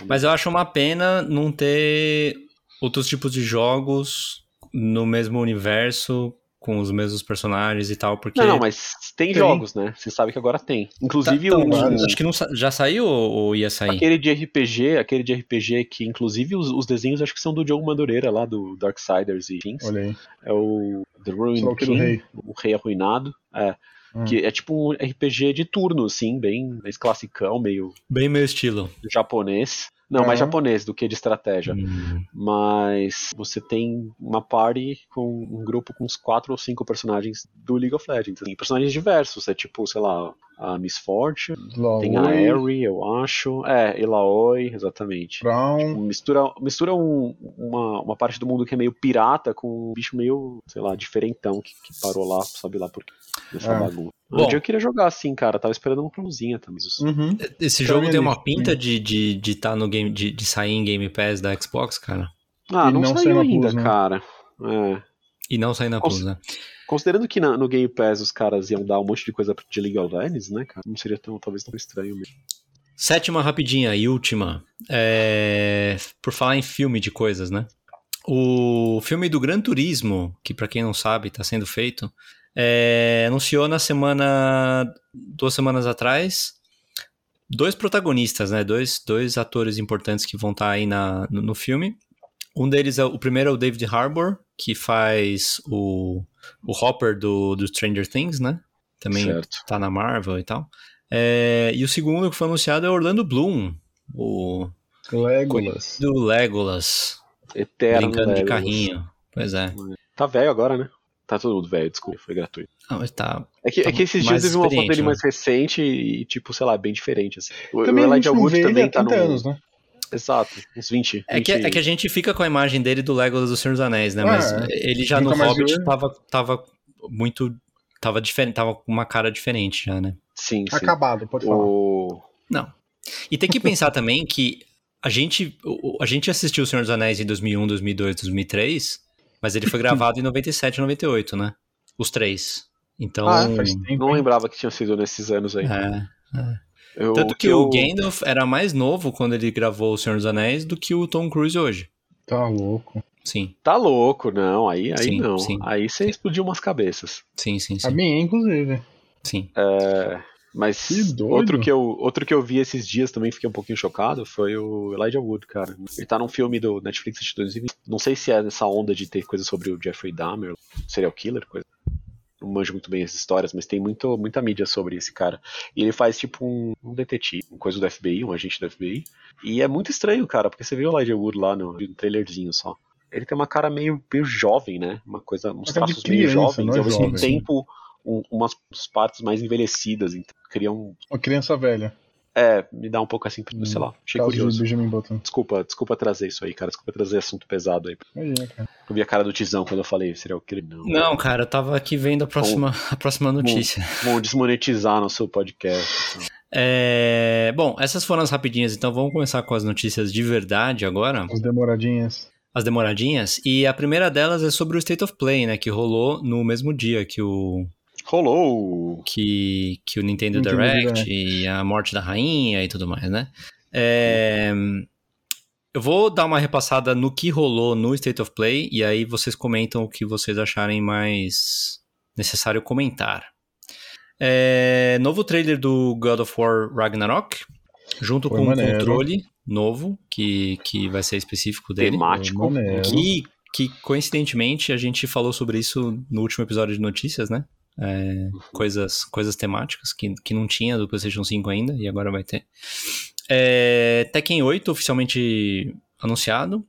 Mas eu acho uma pena não ter outros tipos de jogos no mesmo universo, com os mesmos personagens e tal, porque. Não, não, mas tem, Tem. jogos, né? Você sabe que agora tem. Inclusive Tá, o. então, vários. acho que não sa- já saiu ou, ia sair? Aquele de RPG, aquele de RPG que, inclusive, os, os desenhos acho que são do Diogo Madureira, lá do Darksiders e Kings. Olha aí. É o The Ruined King, rei. o Rei Arruinado. É. Hum. Que é tipo um RPG de turno, assim, bem mais classicão, meio Bem meu estilo. japonês. Não, mais Aham. japonês do que de estratégia. Hum. Mas você tem uma party com um grupo com uns quatro ou cinco personagens do League of Legends. assim, personagens diversos. É tipo, sei lá, a Miss Fortune, tem a Laoi, Harry, eu acho. É, Elaoi, exatamente. Brown. Mistura, mistura um- uma, uma parte do mundo que é meio pirata com um bicho meio, sei lá, diferentão que, que parou lá, sabe lá por quê, nessa É. bagunça. Bom. Um dia eu queria jogar assim, cara. Tava esperando uma promozinha também. Uhum. Esse Tá jogo tem uma pinta de de, de, tá no game, de, de sair em Game Pass da Xbox, cara. Ah, E não, não saiu ainda, Plus, né? cara. É. E não sair na Cons- Plus, né? Considerando que na- no Game Pass os caras iam dar um monte de coisa de League of Legends, né, cara? Não seria tão, talvez tão estranho mesmo. Sétima rapidinha e última. É, Por falar em filme de coisas, né? O filme do Gran Turismo, que pra quem não sabe tá sendo feito, é, anunciou na semana. duas semanas atrás. Dois protagonistas, né? Dois, dois atores importantes que vão estar aí na, no, no filme. Um deles é o primeiro é o David Harbour, que faz o, o Hopper do, do Stranger Things, né? Também Certo. tá na Marvel e tal. É, e o segundo que foi anunciado é Orlando Bloom, o Legolas. do Legolas, Eterno brincando de Legolas. carrinho. Pois é. Tá velho agora, né? Tá todo mundo velho, desculpa, foi gratuito. Ah, mas tá. É que, Tá é que esses dias vi uma foto dele né? mais recente e, tipo, sei lá, bem diferente, assim. O, Também o Elijah não Wood também tá no... 30 anos, né? Exato, uns 20. É que, é 20. que a gente fica com a imagem dele do Legolas do Senhor dos Anéis, né? Ah, Mas é. ele já no Hobbit tava, tava muito. Tava diferente, tava com uma cara diferente já, né? Sim, sim. Acabado, pode falar. O... Não. E tem que pensar também que a gente, o- a gente assistiu O Senhor dos Anéis em 2001, 2002, 2003, mas ele foi gravado em 97, 98, né? Os três. Então. Ah, Faz tempo, Não lembrava que tinha sido nesses anos aí. é. Eu- Tanto que, eu- o Gandalf era mais novo quando ele gravou O Senhor dos Anéis do que o Tom Cruise hoje. Tá louco. Sim, Tá louco, não, aí, aí Sim, não. sim. Aí você explodiu umas cabeças. sim, sim, A sim. minha, inclusive. sim. Mas Que doido. outro que, eu, outro que eu vi esses dias também fiquei um pouquinho chocado foi o Elijah Wood, cara. Ele tá num filme do Netflix de 2020. Não sei se é nessa onda de ter coisa sobre o Jeffrey Dahmer, serial killer, coisa. Não manjo muito bem as histórias, mas tem muito, muita mídia sobre esse cara. E ele faz tipo um, um detetive, uma coisa do FBI, um agente do FBI. E é muito estranho, cara, porque você vê o Elijah Wood lá no, no trailerzinho só. Ele tem uma cara meio, meio jovem, né? Uma coisa, uns de traços meio jovens, é e ao mesmo tempo um, umas partes mais envelhecidas. Então, cria um, Uma criança velha. É, me dá um pouco assim, sei lá, achei Caso de curioso. Benjamin Button. Desculpa, desculpa trazer isso aí, cara. Desculpa trazer assunto pesado aí. Imagina, cara. Eu vi a cara do Tizão quando eu falei serial killer. Não. Não, cara, eu tava aqui vendo a próxima, a próxima notícia. Vão desmonetizar nosso podcast. então. É, Bom, essas foram as rapidinhas, então vamos começar com as notícias de verdade agora, As demoradinhas. as demoradinhas. E a primeira delas é sobre o State of Play, né, que rolou no mesmo dia que o, Rolou! que, que o Nintendo, Nintendo Direct Direct. e a morte da rainha e tudo mais, né? É, eu vou dar uma repassada no que rolou no State of Play e aí vocês comentam o que vocês acharem mais necessário comentar. É, novo trailer do God of War Ragnarok, junto Foi com um maneiro. controle novo, que, que vai ser específico dele. Temático. Que, que, coincidentemente, a gente falou sobre isso no último episódio de notícias, né? É, coisas, coisas temáticas que, que não tinha do PlayStation 5 ainda e agora vai ter. É, Tekken 8 oficialmente anunciado.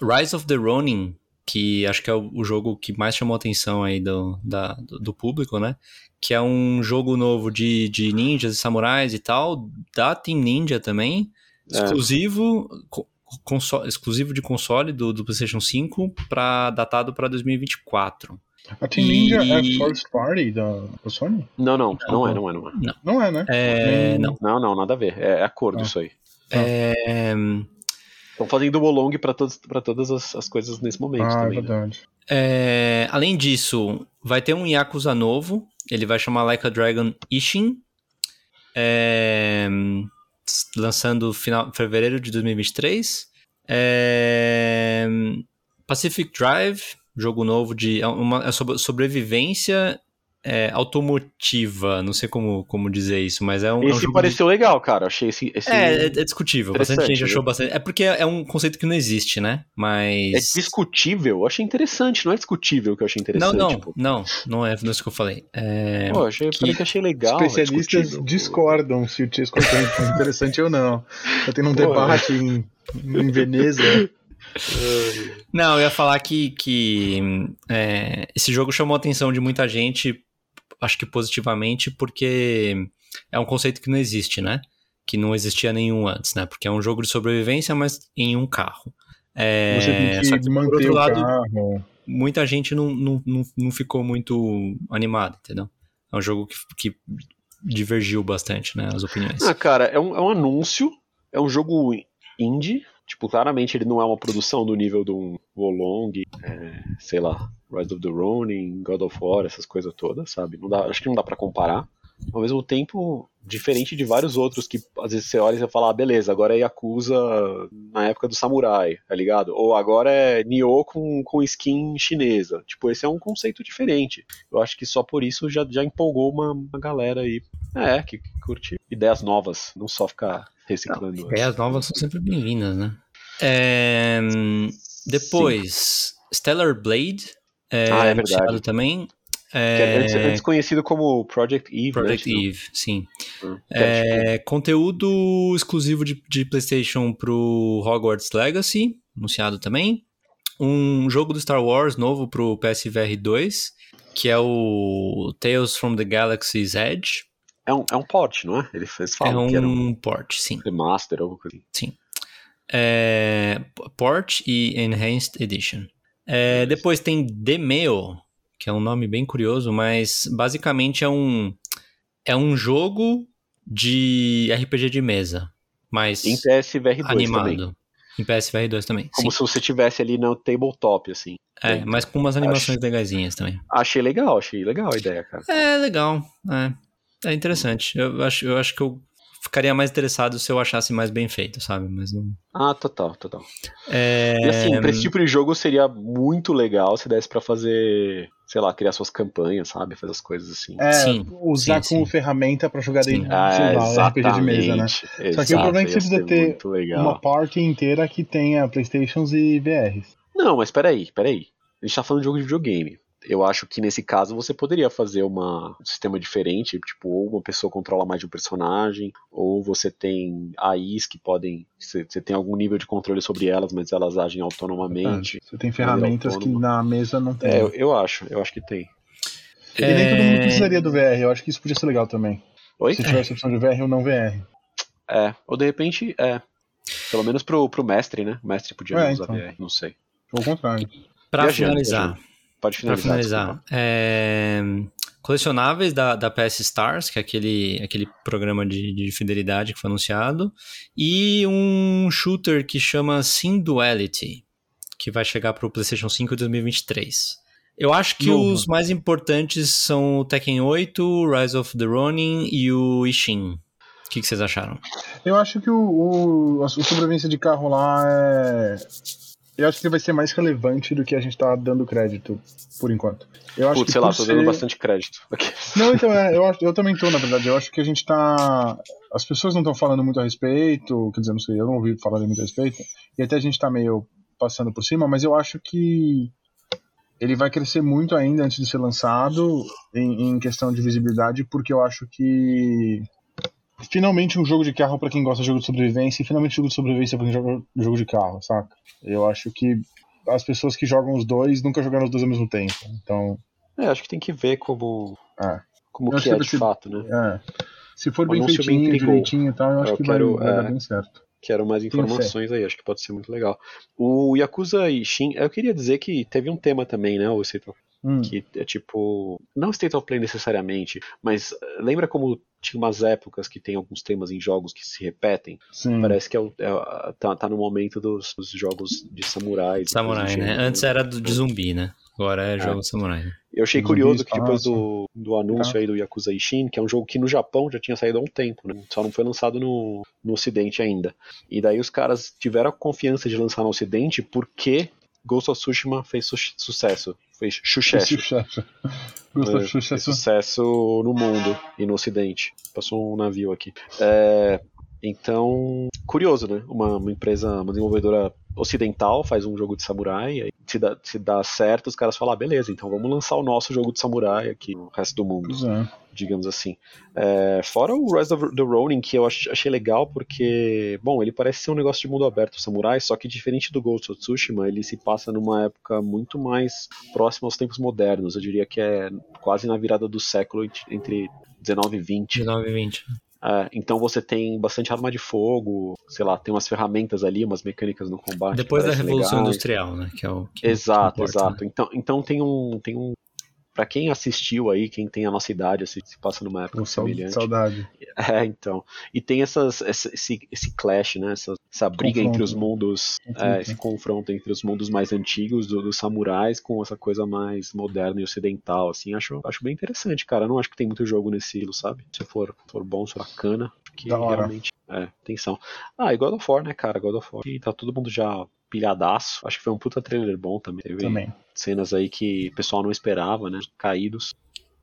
Rise of the Ronin, que acho que é o, o jogo que mais chamou a atenção aí do, da, do, público, né? Que é um jogo novo de, de ninjas e samurais e tal, da Team Ninja também. É. Exclusivo, co- console, exclusivo de console do, do PlayStation 5, pra, datado para 2024. A Team Ninja E- é first party da, da Sony? Não, não, não é, não é, não é. Não é, né? É, não. Não, não, nada a ver. É acordo Ah. isso aí. É, Estão fazendo o long pra, todos, pra todas as, as coisas nesse momento Ah, é também. né? verdade. é, além disso, vai ter um Yakuza novo. Ele vai chamar Like a Dragon Ishin. É, lançando final fevereiro de 2023. É, Pacific Drive, jogo novo de é uma é sobre sobrevivência é, automotiva. Não sei como, como dizer isso, mas é um, é um Esse jogo de- pareceu legal, cara. Achei esse. esse... É, é, é discutível. Bastante gente achou bastante. É porque é um conceito que não existe, né? Mas. É discutível, eu achei interessante, não é discutível que eu achei Não, interessante. não, tipo. não, não é isso que eu falei. É, Pô, achei, que- falei que achei legal. é Especialistas discordam se o Tia Scorpion é interessante ou não. Tá tendo um Pô, debate em, em Veneza. Não, eu ia falar que, que é, esse jogo chamou a atenção de muita gente, acho que positivamente, porque é um conceito que não existe, né? Que não existia nenhum antes, né? Porque é um jogo de sobrevivência, mas em um carro. É, Você tem só que que, por outro lado, carro. muita gente não, não, não, não ficou muito animada, entendeu? É um jogo que, que divergiu bastante, né? As opiniões. Ah, cara, é um, é um anúncio, é um jogo indie. Tipo, claramente ele não é uma produção do nível de um Wolong, é, sei lá, Rise of the Ronin, God of War, essas coisas todas, sabe? Não dá, acho que não dá pra comparar. Ao mesmo tempo, diferente de vários outros que às vezes você olha e você fala, ah, beleza, agora é Yakuza na época do samurai, tá ligado? Ou agora é Nioh com, com skin chinesa. Tipo, esse é um conceito diferente. Eu acho que só por isso já, já empolgou uma, uma galera aí. É, que, que curte ideias novas, não só ficar reciclando. Ideias novas são sempre bem-vindas, né? É, depois, Stellar Blade. É, Ah, é anunciado verdade. também. Que é antes, É, antes conhecido como Project Eve, Project né? Eve, sim. Hum, é, É, conteúdo exclusivo de, de PlayStation pro Hogwarts Legacy, anunciado também. Um jogo do Star Wars novo pro PSVR 2, que é o Tales from the Galaxy's Edge. É, um, é um port, não é? Eles eles É falam que era um um port, sim. remaster ou alguma coisa assim. É, port e Enhanced Edition. É, depois tem Demeo, que é um nome bem curioso, mas basicamente é um é um jogo de RPG de mesa, mas Em PSVR 2 animado. também. Em PSVR 2 também. Como sim. se você tivesse ali no tabletop, assim. É, mas com umas animações legaisinhas também. Achei legal, achei legal a ideia, cara. É legal, é, é interessante. Eu acho, eu acho que eu ficaria mais interessado se eu achasse mais bem feito, sabe? Mas não. Ah, total, total. É, E assim, pra esse tipo de jogo seria muito legal se desse pra fazer, sei lá, criar suas campanhas, sabe? Fazer as coisas assim. É, Sim, usar sim, como sim. ferramenta pra jogar Sim. dentro de Ah, RPG de mesa, né? exatamente. Só que o problema é que precisa ter. Uma party inteira que tenha Playstations e VRs. Não, mas peraí, peraí. A gente tá falando de jogo de videogame. Eu acho que nesse caso você poderia fazer uma, um sistema diferente, tipo, ou uma pessoa controla mais de um personagem, ou você tem AIs que podem. Você, você tem algum nível de controle sobre elas, mas elas agem autonomamente. Você tem ferramentas que autônoma. na mesa não tem. É, eu, eu acho, eu acho que tem. E nem todo mundo É. precisaria do VR, eu acho que isso podia ser legal também. Oi? Se tivesse opção de VR ou não VR. É, ou de repente, é. Pelo menos pro, pro mestre, né? O mestre podia É, usar então. VR, não sei. Ou o contrário. Pra Viajando, finalizar, Pode Pra finalizar. finalizar, desculpa. é, colecionáveis da, da PS Stars, que é aquele, aquele programa de, de fidelidade que foi anunciado, e um shooter que chama Sim Duality, que vai chegar pro PlayStation 5 em 2023. Eu acho que Novo. os mais importantes são o Tekken 8, Rise of the Ronin e o Ishin. O que, que vocês acharam? Eu acho que o, o, a sobrevivência de carro lá é. Eu acho que vai ser mais relevante do que a gente tá dando crédito, por enquanto. Eu acho Putz, que sei lá, tô dando bastante crédito. Aqui. Não, então, é, eu, acho- eu também tô, na verdade. Eu acho que a gente tá. As pessoas não estão falando muito a respeito, quer dizer, não sei, eu não ouvi falarem muito a respeito, e até a gente tá meio passando por cima, mas eu acho que ele vai crescer muito ainda antes de ser lançado em, em questão de visibilidade, porque eu acho que finalmente um jogo de carro pra quem gosta de jogo de sobrevivência e finalmente jogo de sobrevivência pra quem joga jogo de carro, saca? Eu acho que as pessoas que jogam os dois nunca jogaram os dois ao mesmo tempo. Então, É, acho que tem que ver como, é. como que é de ser- fato, né? É. Se for bem feitinho, direitinho e tal, eu acho Eu que quero, vai, vai é, dar bem certo. Quero mais informações aí, acho que pode ser muito legal. O Yakuza Ishin, eu queria dizer que teve um tema também, né, o Hum, que é tipo, não State of Play necessariamente, mas eh, lembra como tinha umas épocas que tem alguns temas em jogos que se repetem? sim. Parece que é, é- tá, tá no momento dos, dos jogos de samurais. Samurai, né? Antes era do- de zumbi, né? Agora é jogo samurai. né? Eu achei curioso que depois espaço. do, do anúncio Tá. aí do Yakuza Ishin, que é um jogo que no Japão já tinha saído há um tempo, né? Só não foi lançado no, no ocidente ainda. E daí os caras tiveram a confiança de lançar no ocidente porque Ghost of Tsushima fez su sucesso. Fez sucesso. Sucesso. Gostou de sucesso? sucesso no mundo e no ocidente. Passou um navio aqui. É, então, curioso, né? Uma, uma empresa, uma desenvolvedora ocidental faz um jogo de samurai, aí se dá, se dá certo, os caras falam, ah, beleza, então vamos lançar o nosso jogo de samurai aqui no resto do mundo, é. digamos assim. É, fora o Rise of the Ronin, que eu ach- achei legal porque, bom, ele parece ser um negócio de mundo aberto samurai, só que diferente do Ghost of Tsushima, ele se passa numa época muito mais próxima aos tempos modernos. Eu diria que é quase na virada do século ent- entre 19 e 20. 19 e 20. É, então você tem bastante arma de fogo, sei lá, tem umas ferramentas ali, umas mecânicas no combate. Depois da Revolução legais. Industrial, né? Que é o que, Exato, importa, exato. né? Então, então tem um. Tem um Pra quem assistiu aí, quem tem a nossa idade, assim, se passa numa época sau- semelhante. saudade. É, então. E tem essas, essa- esse, esse clash, né? Essa, essa briga Confronto. entre os mundos. É, esse confronto entre os mundos mais antigos do- dos samurais com essa coisa mais moderna e ocidental, assim. Acho, acho bem interessante, cara. Não acho que tem muito jogo nesse estilo, sabe? Se for, for bom, se for bacana. Que realmente. É, atenção. Ah, e God of War, né, cara? God of War. E tá todo mundo já pilhadaço. Acho que foi um puta trailer bom também. Teve Também. cenas aí que o pessoal não esperava, né? Caídos.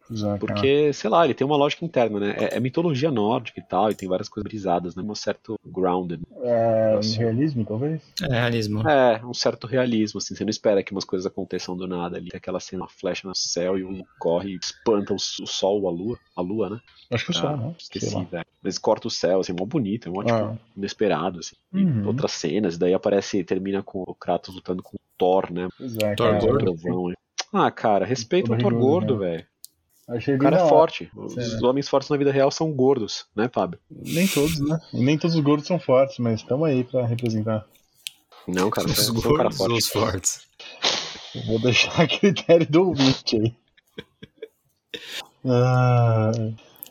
Pois é. Porque, sei lá, ele tem uma lógica interna, né? É, é mitologia nórdica e tal, e tem várias coisas brisadas, né? Um certo grounded. É, Assim. realismo, talvez? É realismo. É, um certo realismo, assim. Você não espera que umas coisas aconteçam do nada ali. Tem aquela cena, uma flecha no céu e um corre e espanta o, o sol ou a lua. A lua, né? Acho que o sol, Ah, né? Sei Esqueci, velho. Mas corta o céu, assim, mó bonito, é mó, tipo, Ah. inesperado, assim. E Uhum. outras cenas, daí aparece, termina com o Kratos lutando com o Thor, né? É, Thor o gordo. trovão, né? Ah, cara, respeita o Thor gordo, né? velho. Achei O cara é forte. Os É. homens fortes na vida real são gordos, né, Fábio? Nem todos, né? Nem todos os gordos são fortes, mas estamos aí pra representar. Não, cara, Os é um cara gordos forte. os fortes? Eu Vou deixar a critério do ouvinte aí. Ah,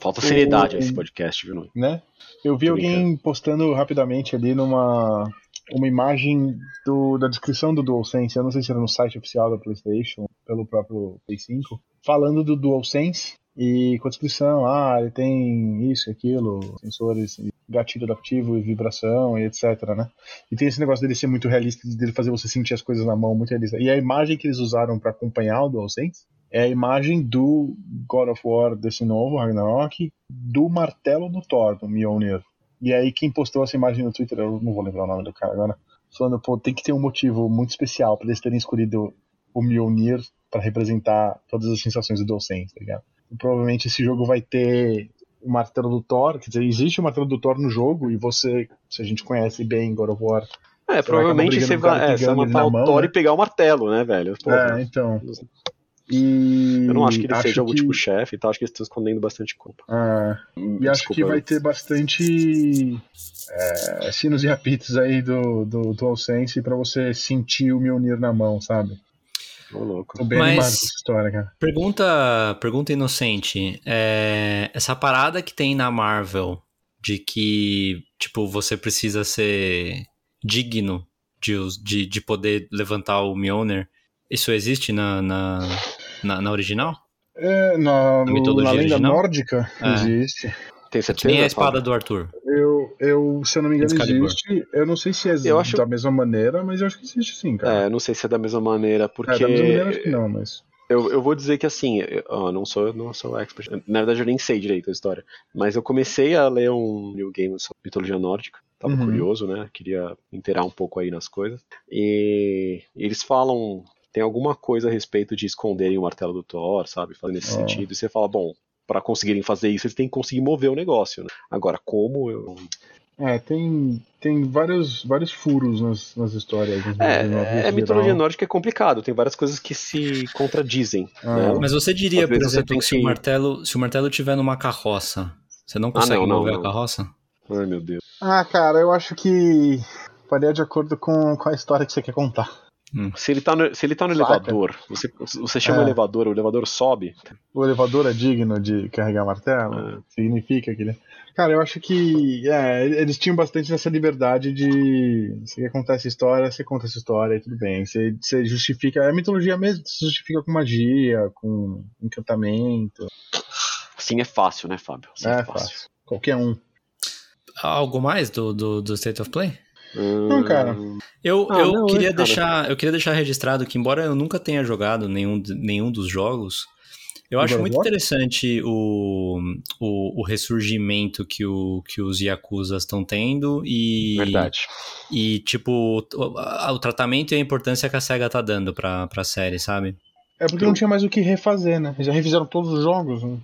Falta seriedade O- a esse podcast, viu, né? Eu vi Tô alguém postando rapidamente ali numa uma imagem do, da descrição do DualSense, eu não sei se era no site oficial da PlayStation, pelo próprio Play 5, falando do DualSense e com a descrição, ah, ele tem isso e aquilo, sensores, gatilho adaptivo e vibração e etc, né? E tem esse negócio dele ser muito realista, dele fazer você sentir as coisas na mão, muito realista. E a imagem que eles usaram para acompanhar o DualSense é a imagem do God of War desse novo, Ragnarok, do martelo do Thor, do Mjolnir. E aí quem postou essa imagem no Twitter, eu não vou lembrar o nome do cara agora, falando, pô, tem que ter um motivo muito especial para eles terem escolhido o Mjolnir para representar todas as sensações do DualSense, tá ligado? E provavelmente esse jogo vai ter o martelo do Thor, quer dizer, existe o martelo do Thor no jogo e você, se a gente conhece bem God of War, É, provavelmente você vai, é, você vai matar o Thor né? e pegar o martelo, né, velho? Porra. é, então. E Eu não acho que ele seja o que- último chefe e tal, acho que eles estão escondendo bastante culpa. É, E acho Desculpa, que vai eu- ter bastante é, sinos e apitos aí do, do DualSense pra você sentir o Mjolnir na mão, sabe? Ô, louco. Tô bem Mas- animado com essa história, cara. Pergunta, pergunta inocente. É, essa parada que tem na Marvel de que, tipo, você precisa ser digno de, de, de poder levantar o Mjolnir, isso existe na, na, Na, na original? É, na, Na mitologia na lenda original? nórdica É. existe. Tem Que certeza? nem a espada Fábio? do Arthur. Eu, eu, se eu não me engano, Excalibur. existe. Eu não sei se é Eu acho- da mesma maneira, mas eu acho que existe sim, cara. É, não sei se é da mesma maneira, porque. É, da mesma maneira acho que não, mas. Eu, eu vou dizer que assim, eu, ó, não sou não sou expert. Na verdade, eu nem sei direito a história. Mas eu comecei a ler um new game sobre mitologia nórdica. Tava Uhum. curioso, né? Queria inteirar um pouco aí nas coisas. E eles falam. Tem alguma coisa a respeito de esconderem o martelo do Thor, sabe? Fazendo nesse Ah. sentido. E você fala, bom, para conseguirem fazer isso, eles têm que conseguir mover o negócio, né? Agora, como eu. É, tem, tem vários, vários furos nas, nas histórias. nas É, é, geral. mitologia nórdica é complicado, tem várias coisas que se contradizem. Ah. né? Mas você diria, Às por exemplo, tem que se o que- martelo, se o martelo tiver numa carroça, você não consegue não, não, mover não. a carroça? Ai, meu Deus. Ah, cara, eu acho que faria de acordo com, com a história que você quer contar. Se ele tá no, se ele tá no Saca. elevador, você, você chama É. o elevador, o elevador sobe. O elevador é digno de carregar martelo? É. Significa que ele. Cara, eu acho que. É, eles tinham bastante essa liberdade de. Você quer contar essa história, você conta essa história e tudo bem. Você, você justifica. É a mitologia mesmo, se justifica com magia, com encantamento. Assim é fácil, né, Fábio? Assim é fácil. Qualquer um. Algo mais do, do, do State of Play? Não, cara. Eu, Ah, eu, não, queria é, cara. deixar, eu queria deixar registrado que, embora eu nunca tenha jogado nenhum, nenhum dos jogos, eu acho muito interessante o, o, o ressurgimento que, o, que os Yakuzas estão tendo e, Verdade. e tipo, o, o tratamento e a importância que a SEGA tá dando pra, pra série, sabe? É porque não tinha mais o que refazer, né? Já refizeram todos os jogos. Né?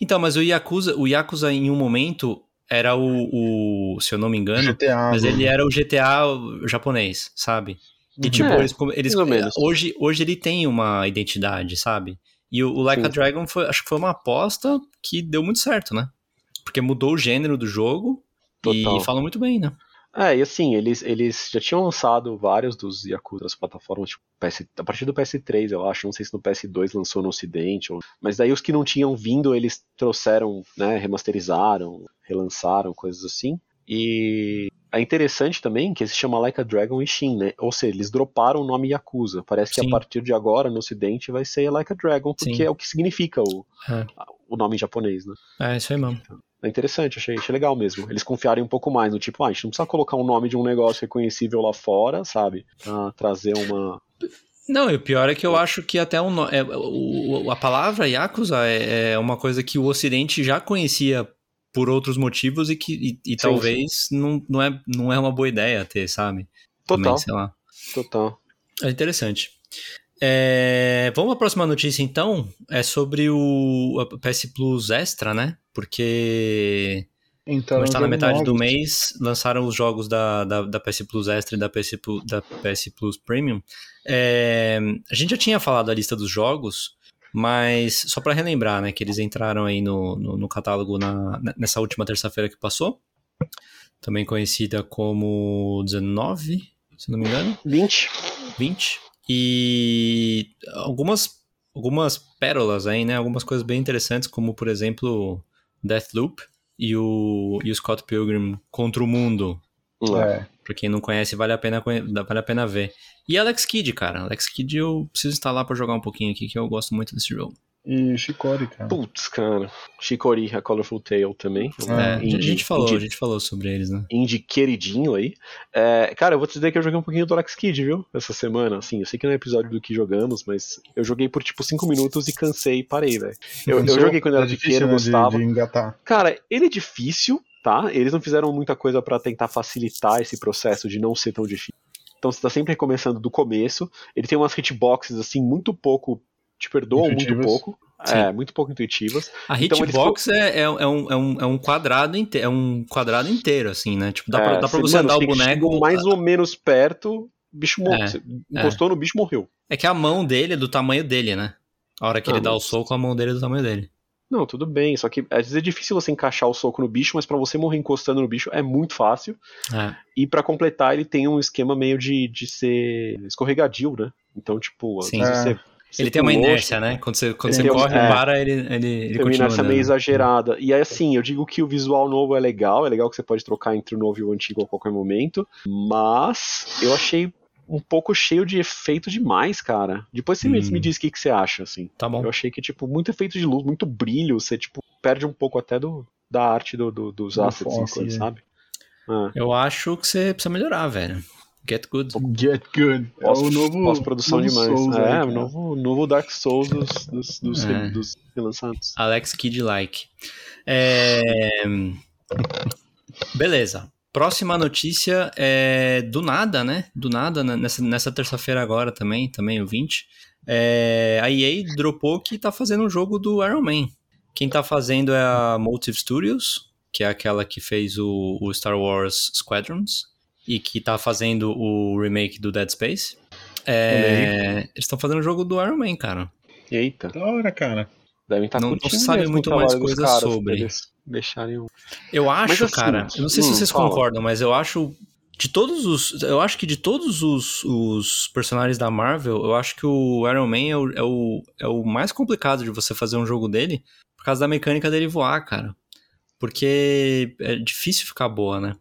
Então, mas o Yakuza, o Yakuza em um momento era o, o se eu não me engano, GTA. mas ele era o GTA japonês, sabe? E Uhum. tipo, É, eles, eles- hoje, hoje ele tem uma identidade, sabe? E o, o Like a Sim. Dragon foi, acho que foi uma aposta que deu muito certo, né? Porque mudou o gênero do jogo Total. e falam muito bem, né? É, e assim, eles, eles já tinham lançado vários dos Yakuza nas plataformas, tipo, PS, a partir do PS3, eu acho, não sei se no PS2 lançou no ocidente, ou, mas daí os que não tinham vindo, eles trouxeram, né, remasterizaram, relançaram, coisas assim. E é interessante também que se chama Like a Dragon e Shin, né? Ou seja, eles droparam o nome Yakuza. Parece que Sim. a partir de agora, no ocidente, vai ser Like a Dragon, porque Sim. é o que significa o, É. o nome em japonês, né? É, isso aí mesmo. É interessante, achei, achei legal mesmo. Eles confiarem um pouco mais no tipo, ah, a gente não precisa colocar um nome de um negócio reconhecível lá fora, sabe? Pra trazer uma. Não, e o pior é que eu acho que até o, no- é, o- o- a palavra Yakuza é, é uma coisa que o Ocidente já conhecia por outros motivos e que e, e talvez Não, não, é, não é uma boa ideia ter, sabe? Também, Total, sei lá. total. É interessante. É, vamos à próxima notícia então. É sobre o PS Plus Extra, né? Porque Então, como está na metade do mês, lançaram os jogos da, da, da PS Plus Extra e da PS, Plus- da PS Plus Premium. É, a gente já tinha falado a lista dos jogos, mas só para relembrar, né? Que eles entraram aí no, no, no catálogo na, nessa última terça-feira que passou. Também conhecida como 19, se não me engano. 20. 20. E algumas, algumas pérolas aí, né? Algumas coisas bem interessantes, como por exemplo Deathloop e o, e o Scott Pilgrim contra o mundo. É. Pra quem não conhece, vale a pena, vale a pena ver. E Alex Kidd, cara. Alex Kidd eu preciso instalar pra jogar um pouquinho aqui, que eu gosto muito desse jogo. E Shikori, cara. Putz, cara. Shikori, a Colorful Tale também. É, a gente- a indie- gente falou, indie- a gente falou sobre eles, né? indie queridinho aí. É, cara, eu vou te dizer que eu joguei um pouquinho do Alex Kidd, viu? Essa semana, assim, eu sei que não é episódio do que jogamos, mas eu joguei por tipo 5 minutos e cansei e parei, velho. Eu, eu joguei quando eu É era difícil, pequeno, né, de- gostava. De, engatar. Cara, ele é difícil, tá? Eles não fizeram muita coisa pra tentar facilitar esse processo de não ser tão difícil. Então você tá sempre recomeçando do começo. Ele tem umas hitboxes, assim, muito pouco. Te perdoam muito pouco. Sim. É, muito pouco intuitivas. A Então, eles hitbox é, é, é um, é, um, é um quadrado inteiro, é um quadrado inteiro, assim, né? Tipo, dá, pra, É, dá pra você mano, andar o boneco. mais ou menos perto, o bicho morreu. É, Você encostou no bicho, morreu. É que a mão dele é do tamanho dele, né? A hora que Ah, ele dá o mas- soco, a mão dele é do tamanho dele. Não, tudo bem, só que às vezes é difícil você encaixar o soco no bicho, mas pra você morrer encostando no bicho é muito fácil. É. E pra completar, ele tem um esquema meio de, de ser escorregadio, né? Então, tipo, às Sim. vezes É. você Ele tem uma inércia, né? Quando você, quando você corre, é. para, ele, ele, ele Tem uma continua inércia meio exagerada. E aí, assim, eu digo que o visual novo é legal, é legal que você pode trocar entre o novo e o antigo a qualquer momento, mas eu achei um pouco cheio de efeito demais, cara. Depois você me- Hum. me diz o que, que você acha, assim. Tá bom. Eu achei que, tipo, muito efeito de luz, muito brilho, você, tipo, perde um pouco até do, da arte do, do- dos Do assets, enquanto, é. sabe? É. Eu acho que você precisa melhorar, velho. Get good. Get good. É Pós- o novo. Pós-produção demais. Souls é, o novo, novo Dark Souls dos, dos, dos, É. dos relançados. Alex Kidd like. É... Beleza. Próxima notícia é do nada, né? Do nada, né? nessa, nessa terça-feira agora também, também o 20. É... A EA dropou que tá fazendo um jogo do Iron Man. Quem tá fazendo é a Motive Studios, que é aquela que fez o, o Star Wars Squadrons e que tá fazendo o remake do Dead Space. É... Eles estão fazendo o jogo do Iron Man, cara. Eita, Da hora, cara. devem estar Não- não se sabe muito mais coisa caras, sobre. deixarem um... Eu acho, assim, cara, eu não sei se hum, vocês fala. concordam, mas eu acho de todos os, eu acho que de todos os, os personagens da Marvel, eu acho que o Iron Man é o, é, o, é o mais complicado de você fazer um jogo dele, por causa da mecânica dele voar, cara. Porque é difícil ficar boa, né?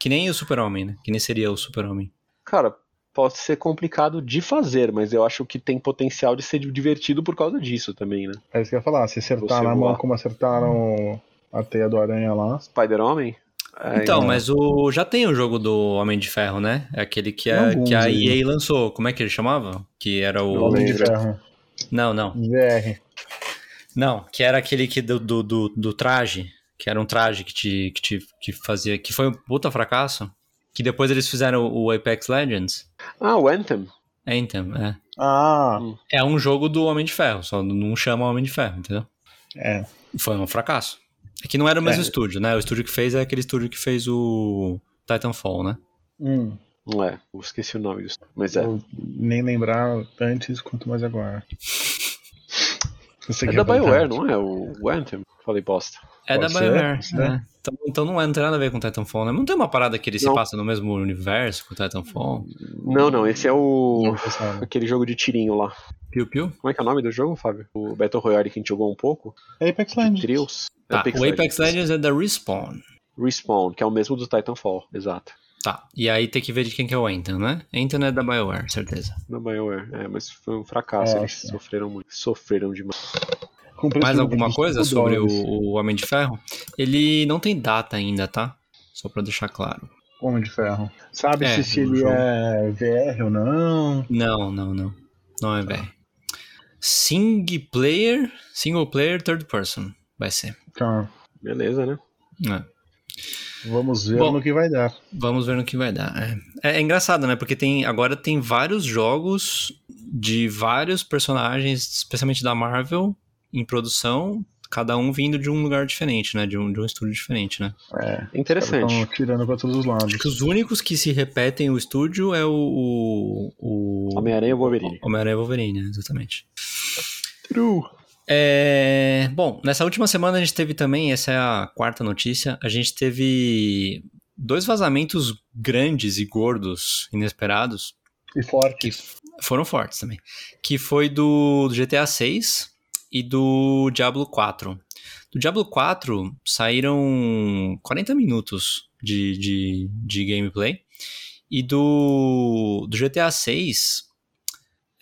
Que nem o Super-Homem, né? Que nem seria o Super-Homem. Cara, pode ser complicado de fazer, mas eu acho que tem potencial de ser divertido por causa disso também, né? É isso que eu ia falar. Se acertar Você na mão como acertaram a teia do aranha lá. Spider-Homem? É, Então, mas o já tem o jogo do Homem de Ferro, né? É aquele que, a, Alguns que a. EA lançou. Como é que ele chamava? Que era o. Homem de. Ferro. Não, não. VR. Não, que era aquele que do, do, do, do traje, que era um traje que te, que te que fazia. que foi um puta fracasso. Que depois eles fizeram o Apex Legends. Ah, o Anthem. Então, é. Ah, É um jogo do Homem de Ferro, só não chama Homem de Ferro, entendeu? é. Foi um fracasso. É que não era o mesmo É. estúdio, né? O estúdio que fez é aquele estúdio que fez o Titanfall, né? Hum, Não é, eu esqueci o nome disso. Mas é. vou nem lembrar antes, quanto mais agora. Você É da? BioWare, não é? O, o Anthem. Falei bosta. É Pode da BioWare. pode ser. é. Então, então não, é, não tem nada a ver com Titanfall, né? Não tem uma parada que ele se Não. passa no mesmo universo que o Titanfall? Não, não, esse é o. Sabe. Aquele jogo de tirinho lá. Piu Piu? Como é que é o nome do jogo, Fábio? O Battle Royale que a gente jogou um pouco. Apex Legends. Trios. Tá, o Apex Legends é da Respawn. Respawn, que é o mesmo do Titanfall, exato. Tá, e aí tem que ver de quem que é o Anthem, né? Anthem é da BioWare, certeza. Da BioWare. É, mas foi um fracasso, É, eles sim. sofreram muito. Sofreram demais. Mais alguma 25 coisa sobre o, o Homem de Ferro? Ele não tem data ainda, tá? Só pra deixar claro. Homem de Ferro. Sabe É, se, ele jogo. é VR ou não? Não, não, não. Não é velho. Single player, single player, third person vai ser. Tá. Beleza, né? É. Vamos ver Bom. no que vai dar. Vamos ver no que vai dar. É. É, é engraçado, né? Porque tem agora tem vários jogos de vários personagens, especialmente da Marvel, em produção, cada um vindo de um lugar diferente, né? De um, de um estúdio diferente, né? É. Interessante. Estão tirando pra todos os lados. Acho que os únicos que se repetem o estúdio é o. o, o Homem-Aranha e Wolverine. Homem-Aranha e Wolverine, né? exatamente. True. É, bom, nessa última semana a gente teve também, essa é a quarta notícia, a gente teve dois vazamentos grandes e gordos, inesperados, E forte. que foram fortes também, que foi do, do GTA 6 e do Diablo 4. Do Diablo 4 saíram 40 minutos de, de, de gameplay, e do, do GTA 6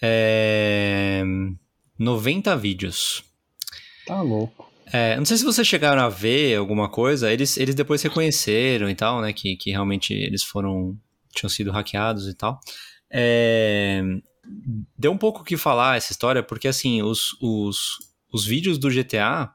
é, 90 vídeos. Tá louco. É, não sei se vocês chegaram a ver alguma coisa, eles, eles depois reconheceram e tal, né, que, que realmente eles foram, tinham sido hackeados e tal. É, deu um pouco o que falar essa história, porque assim, os, os, os vídeos do GTA,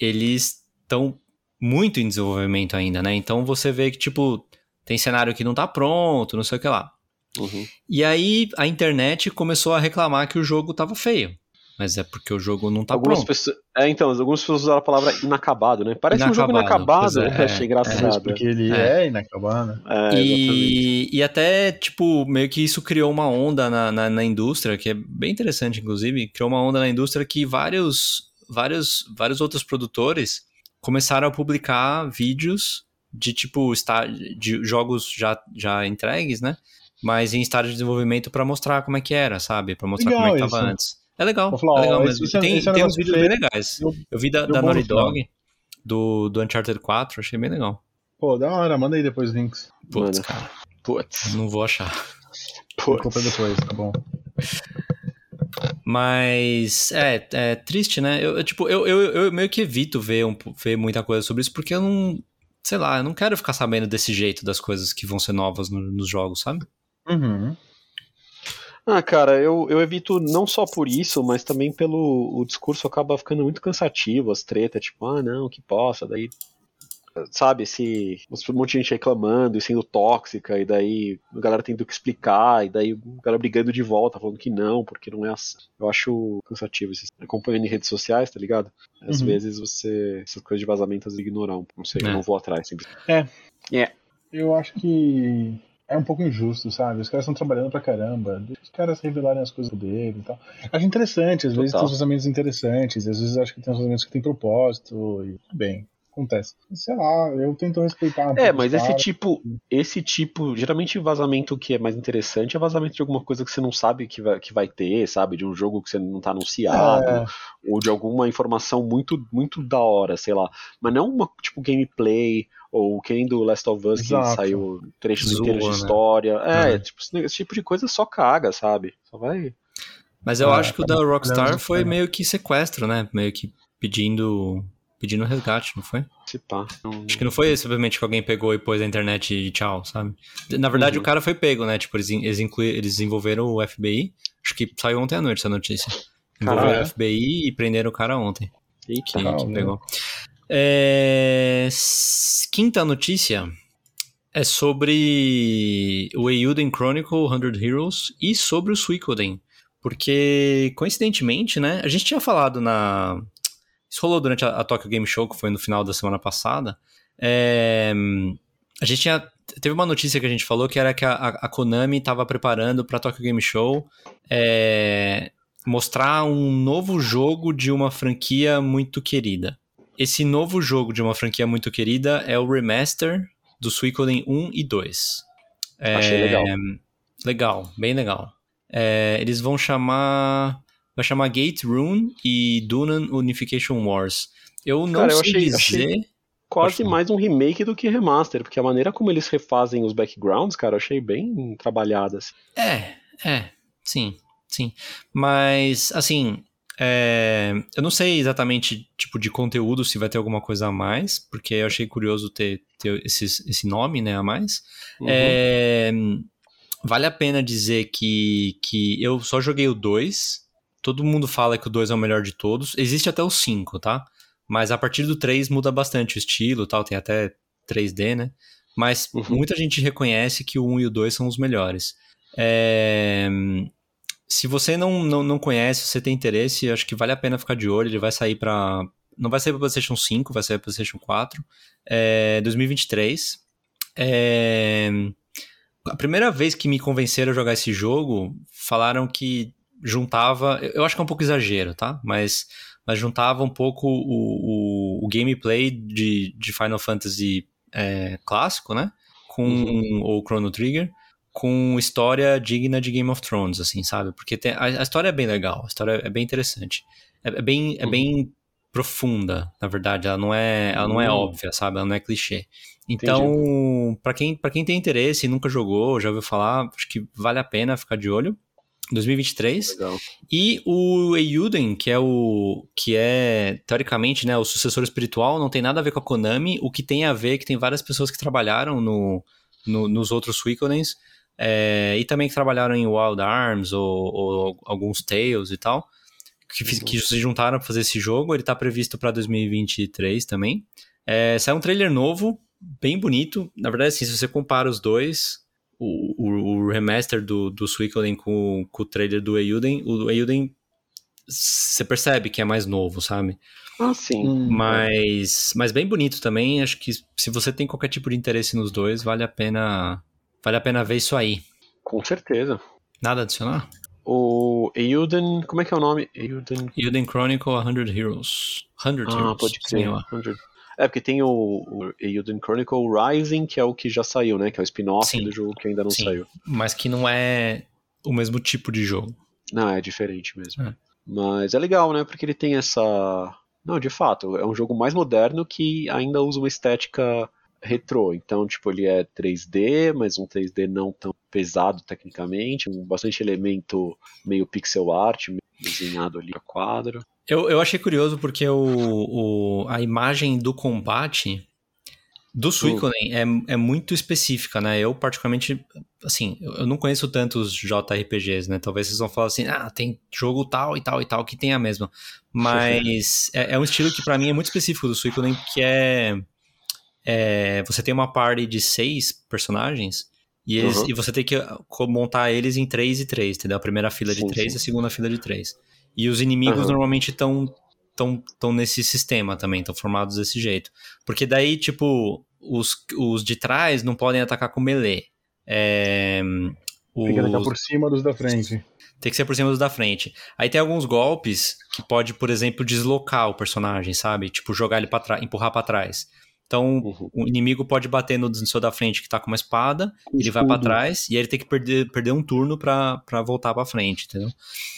eles estão muito em desenvolvimento ainda, né, então você vê que, tipo, tem cenário que não tá pronto, não sei o que lá. Uhum. E aí a internet começou a reclamar que o jogo tava feio. Mas é porque o jogo não tá algumas pronto. pessoas, é, então, algumas pessoas usaram a palavra inacabado, né? Parece um jogo Inacabado, inacabado, é, né? Achei é, engraçado. Mas porque ele É. é, inacabado. É. E, e até, tipo, meio que isso criou uma onda na, na, na indústria, que é bem interessante, inclusive, criou uma onda na indústria que vários, vários, vários outros produtores começaram a publicar vídeos de, tipo, está, de jogos já, já entregues, né? Mas em estágio de desenvolvimento pra mostrar como é que era, sabe? Pra mostrar Legal como é que tava isso. antes. É legal, falar, é legal ó, mesmo. esse é- tem esse é tem uns vídeos feio. bem legais. Eu- Eu vi da, deu da Naughty final. Dog, do, do Uncharted 4, achei bem legal. Pô, da hora, manda aí depois os links. Putz, cara, Putz. não vou achar. depois. Compra depois, tá bom. Mas é, é triste, né? Eu, eu, tipo, eu, eu, eu meio que evito ver, um, ver muita coisa sobre isso, porque eu não. Sei lá, eu não quero ficar sabendo desse jeito das coisas que vão ser novas no, nos jogos, sabe? Uhum. Ah, cara, eu, eu evito não só por isso, mas também pelo o discurso acaba ficando muito cansativo, as tretas, tipo, ah, não, que possa, daí sabe, esse um monte de gente reclamando e sendo tóxica, e daí a galera tendo que explicar, e daí o cara brigando de volta, falando que não, porque não é assim. Eu acho cansativo isso. Acompanhando em redes sociais, tá ligado? Às Uhum. vezes você. Essas coisas de vazamento às pouco. Não sei, É. eu não vou atrás sempre. É. É. Eu acho que é um pouco injusto, sabe? Os caras estão trabalhando pra caramba. Deixa os caras revelarem as coisas dele e tal. Acho interessante, às vezes Total. tem uns vazamentos interessantes, às vezes acho que tem uns vazamentos que tem propósito, e tudo bem, acontece. Sei lá, eu tento respeitar um É, mas esse caras. tipo, esse tipo, geralmente vazamento que é mais interessante é vazamento de alguma coisa que você não sabe que vai, que vai ter, sabe? De um jogo que você não tá anunciado, É, ou de alguma informação muito, muito da hora, sei lá. Mas não uma, tipo, gameplay, ou que nem do Last of Us, que Exato. saiu trechos Zoa, inteiros de né? história. É, É. tipo, esse, tipo de coisa só caga, sabe? Só vai. Mas eu Ah, acho que o tá da. Rockstar foi meio que sequestro, né? Meio que pedindo. Pedindo resgate, não foi? Se pá. Não- Acho que não foi simplesmente que alguém pegou e pôs na internet e tchau, sabe? Na verdade, Uhum. o cara foi pego, né? Tipo, eles, eles, inclui- eles desenvolveram o FBI. Acho que saiu ontem à noite essa notícia. Envolveram Caralho. o FBI e prenderam o cara ontem. Eita. Que, que né? pegou. É, Quinta notícia é sobre o Eiyuden Chronicle 100 Heroes e sobre o Suikoden. Porque, coincidentemente, né? A gente tinha falado na. Isso rolou durante a, a Tokyo Game Show, que foi no final da semana passada. É, A gente tinha. Teve uma notícia que a gente falou que era que a, a- Konami estava preparando para a Tokyo Game Show é, mostrar um novo jogo de uma franquia muito querida. Esse novo jogo de uma franquia muito querida é o remaster do Suikoden 1 e 2. É, Achei legal. Legal, bem legal. É, eles vão chamar. Vai chamar Gate Rune e Dunan Unification Wars. Eu não Cara, eu sei achei- dizer. achei- Quase mais um remake do que remaster, porque a maneira como eles refazem os backgrounds, cara, eu achei bem trabalhada. Assim. É, é, sim, sim. Mas, assim, é, eu não sei exatamente, tipo, de conteúdo, se vai ter alguma coisa a mais, porque eu achei curioso ter, ter esses- esse nome, né, a mais. Uhum. É, vale a pena dizer que, que eu só joguei o 2, todo mundo fala que o 2 é o melhor de todos, existe até o 5, tá? Mas a partir do 3 muda bastante o estilo tal, tem até 3D, né? Mas Uhum. muita gente reconhece que o 1 e o 2 são os melhores. É, Se você não, não, não conhece, se você tem interesse, acho que vale a pena ficar de olho. Ele vai sair para. Não vai sair para PlayStation 5, vai sair para PlayStation 4. É 2023. É, A primeira vez que me convenceram a jogar esse jogo, falaram que juntava. Eu acho que é um pouco exagero, tá? Mas, mas juntava um pouco o, o, o gameplay de, de Final Fantasy é, clássico, né? Com Uhum. o Chrono Trigger com história digna de Game of Thrones, assim, sabe? Porque tem- a, a história é bem legal, a história é bem interessante. É, é bem, é Uhum. bem profunda, na verdade. Ela não é, ela não é Hum. óbvia, sabe? Ela não é clichê. Então, pra quem, pra quem tem interesse e nunca jogou, já ouviu falar, acho que vale a pena ficar de olho. 2023. Legal. E o Eiyuden, que é o que é teoricamente, né, o sucessor espiritual, não tem nada a ver com a Konami. O que tem a ver é que tem várias pessoas que trabalharam no, no- nos outros Suiconens é, e também que trabalharam em Wild Arms ou, ou alguns Tales e tal, que, que se juntaram para fazer esse jogo. Ele tá previsto para 2023 também. É, saiu um trailer novo, bem bonito. Na verdade, assim, se você compara os dois, o, o, remaster do, do Suikoden com, com o trailer do Eiyuden, o Eiyuden você percebe que é mais novo, sabe? Ah, sim. Hum, Mas, mas bem bonito também. Acho que se você tem qualquer tipo de interesse nos dois, vale a pena, vale a pena ver isso aí. Com certeza. Nada a adicionar? O Euden. Como é que é o nome? Euden. Eiyuden Chronicle 100 Heroes. 100 Ah, Heroes. pode crer. ó. 100. É, porque tem o, o Euden Chronicle Rising, que é o que já saiu, né? Que é o spin-off do jogo que ainda não Sim. saiu. Mas que não é o mesmo tipo de jogo. Não, é diferente mesmo. É. Mas é legal, né? Porque ele tem essa. Não, de fato, é um jogo mais moderno que ainda usa uma estética retrô. Então, tipo, ele é 3D, mas um 3D não tão pesado tecnicamente, um bastante elemento meio pixel art, meio desenhado ali a quadro. Eu, eu achei curioso porque o, o, a imagem do combate do Suicoden é, é muito específica, né? Eu, particularmente, assim, eu não conheço tantos JRPGs, né? Talvez vocês vão falar assim, ah, tem jogo tal e tal e tal que tem a mesma. Mas é, é, um estilo que para mim é muito específico do Suicoden, que é, é, Você tem uma party de seis personagens e, eles, uhum. e você tem que montar eles em três e três, entendeu? A primeira fila de sim, três sim. e a segunda fila de três. E os inimigos uhum. normalmente estão tão, tão nesse sistema também, estão formados desse jeito. Porque daí, tipo, os, os de trás não podem atacar com melee. É, os... Tem que atacar por cima dos da frente. Tem que ser por cima dos da frente. Aí tem alguns golpes que pode, por exemplo, deslocar o personagem, sabe? Tipo, jogar ele para trás, empurrar para trás. Então, uhum. o inimigo pode bater no seu da frente que tá com uma espada, ele vai para trás e aí ele tem que perder, perder um turno para voltar para frente, entendeu?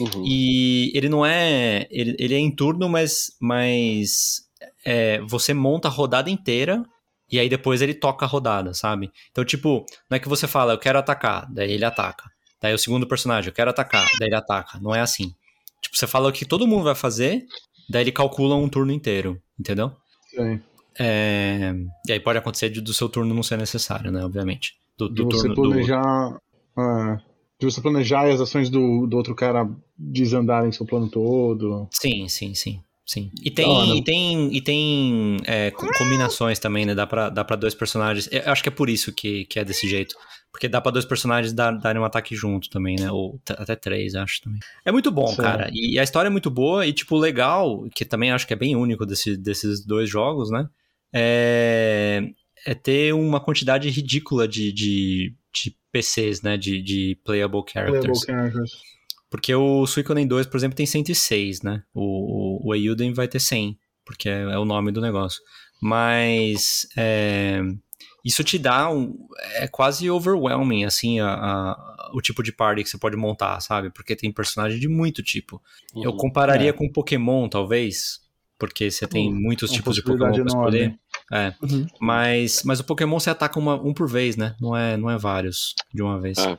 Uhum. E ele não é. Ele, ele é em turno, mas, mas é, você monta a rodada inteira e aí depois ele toca a rodada, sabe? Então, tipo, não é que você fala, eu quero atacar, daí ele ataca. Daí o segundo personagem, eu quero atacar, daí ele ataca. Não é assim. Tipo, você fala o que todo mundo vai fazer, daí ele calcula um turno inteiro, entendeu? Sim. É... E aí pode acontecer de, do seu turno não ser necessário, né? Obviamente. Do, do de você turno, planejar. Do... É, de você planejar as ações do, do outro cara desandarem seu plano todo. Sim, sim, sim. Sim. E tem, e tem, e tem é, combinações também, né? Dá pra, dá pra dois personagens. Eu acho que é por isso que, que é desse jeito. Porque dá pra dois personagens dar, darem um ataque junto também, né? Ou até três, acho também. É muito bom, Sim. cara. E a história é muito boa e, tipo, legal, que também acho que é bem único desse, desses dois jogos, né? É, é ter uma quantidade ridícula de, de, de PCs, né? De, de playable characters. Playable characters. Porque o Suicoden 2, por exemplo, tem 106, né? O, o, o Euden vai ter 100, porque é, é, o nome do negócio. Mas é, isso te dá um. É quase overwhelming, assim, a, a, o tipo de party que você pode montar, sabe? Porque tem personagem de muito tipo. Uhum, Eu compararia é. com Pokémon, talvez, porque você tem uhum, muitos tipos de Pokémon pra escolher. É. Uhum. Mas, mas o Pokémon você ataca uma, um por vez, né? Não é, não é vários de uma vez. É.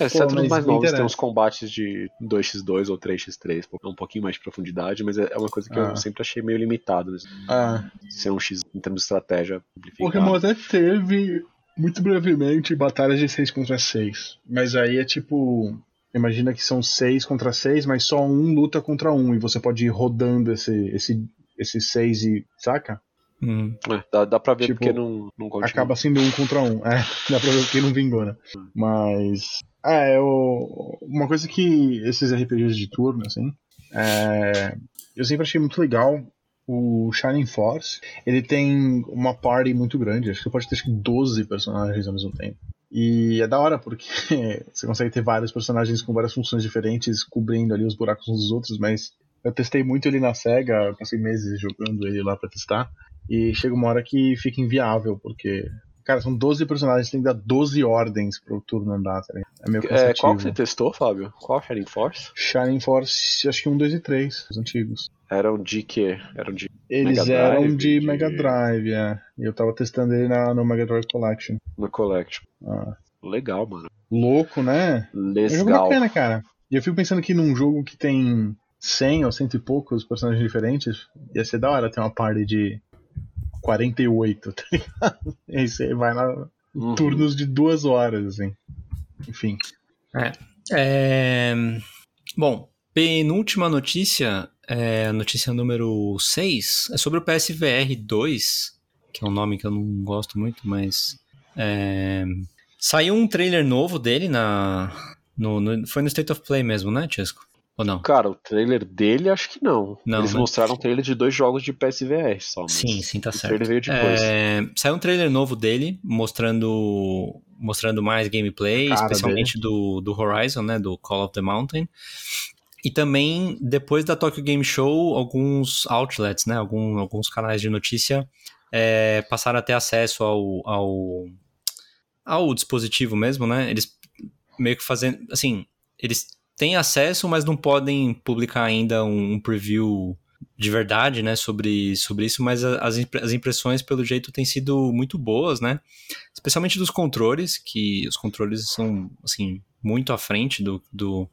É, exceto nos mais novos, tem uns combates de 2x2 ou 3x3, um pouquinho mais de profundidade, mas é, é uma coisa que ah. eu sempre achei meio limitado. Né? Ah. Ser um X em termos de estratégia. Pokémon até teve, muito brevemente, batalhas de 6 contra 6. Mas aí é tipo. Imagina que são 6 contra 6, mas só um luta contra um. E você pode ir rodando esse, esse, esse 6 e. Saca? Hum. É, dá, dá pra ver tipo, porque não, não continua. Acaba sendo um contra um. É, dá pra ver porque não vingou, né? Mas. É, eu, uma coisa que esses RPGs de turno, assim. É, eu sempre achei muito legal o Shining Force. Ele tem uma party muito grande, acho que pode ter acho que 12 personagens ao mesmo tempo. E é da hora porque você consegue ter vários personagens com várias funções diferentes, cobrindo ali os buracos uns dos outros, mas eu testei muito ele na SEGA, passei meses jogando ele lá pra testar. E chega uma hora que fica inviável, porque. Cara, são 12 personagens, tem que dar 12 ordens pro turno andar, tá É meio é, Qual que você testou, Fábio? Qual Shining Force? Shining Force, acho que 1, 2 e 3, os antigos. Eram de quê? Eram de Eles Mega eram Drive, de, de, Mega Drive, é. E eu tava testando ele na, no Mega Drive Collection. No Collection. Ah. Legal, mano. Louco, né? Legal. É um jogo bacana, cara. E eu fico pensando que num jogo que tem 100 ou cento e poucos personagens diferentes, ia ser da hora ter uma party de 48, tá ligado? E aí você vai lá, uhum. turnos de duas horas, assim. Enfim. É. é... Bom, penúltima notícia, é, notícia número 6, é sobre o PSVR 2, que é um nome que eu não gosto muito, mas. É... Saiu um trailer novo dele na. No, no, foi no State of Play mesmo, né, Chesco? Ou não? Cara, o trailer dele acho que não. não Eles né? mostraram um trailer de dois jogos de PSVR só. Sim, sim, tá o certo. trailer veio depois. É... Saiu um trailer novo dele, mostrando mostrando mais gameplay, especialmente do, do Horizon, né? Do Call of the Mountain. E também, depois da Tokyo Game Show, alguns outlets, né? Algum, alguns canais de notícia é, passaram a ter acesso ao, ao, ao dispositivo mesmo, né? Eles meio que fazendo. Assim, eles têm acesso, mas não podem publicar ainda um preview de verdade, né, sobre, sobre isso, mas as, as impressões, pelo jeito, têm sido muito boas, né? Especialmente dos controles, que os controles são, assim, muito à frente do, do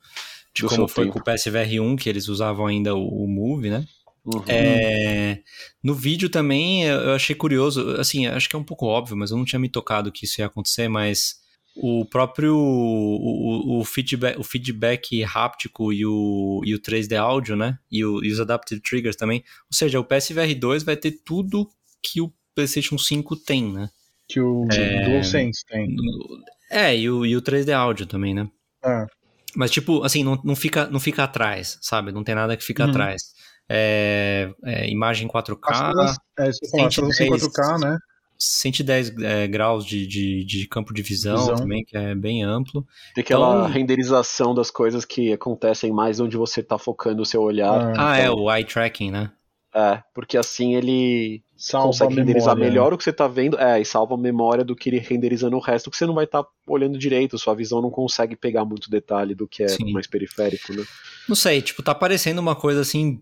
de do como foi tempo. com o PSVR 1, que eles usavam ainda o, o Move, né? Uhum. É, no vídeo também eu achei curioso, assim, acho que é um pouco óbvio, mas eu não tinha me tocado que isso ia acontecer, mas o próprio o, o, feedback, o feedback háptico e o, e o 3D áudio, né? E, o, e os Adaptive Triggers também. Ou seja, o PSVR 2 vai ter tudo que o PlayStation 5 tem, né? Que o é, DualSense tem. É, e o, e o 3D áudio também, né? É. Mas, tipo, assim, não, não, fica, não fica atrás, sabe? Não tem nada que fica uhum. atrás. É, é, imagem 4K. As, é, você fala, 110, 4K, né? 110 é, graus de, de, de, campo de visão, visão, também, que é bem amplo. Tem aquela então, renderização das coisas que acontecem mais onde você está focando o seu olhar. Ah, é, então, é, o eye tracking, né? É, porque assim ele salva consegue renderizar melhor o que você está vendo, é, e salva a memória do que ele renderiza no resto, que você não vai estar tá olhando direito, sua visão não consegue pegar muito detalhe do que é Sim. mais periférico, né? Não sei, tipo, tá parecendo uma coisa assim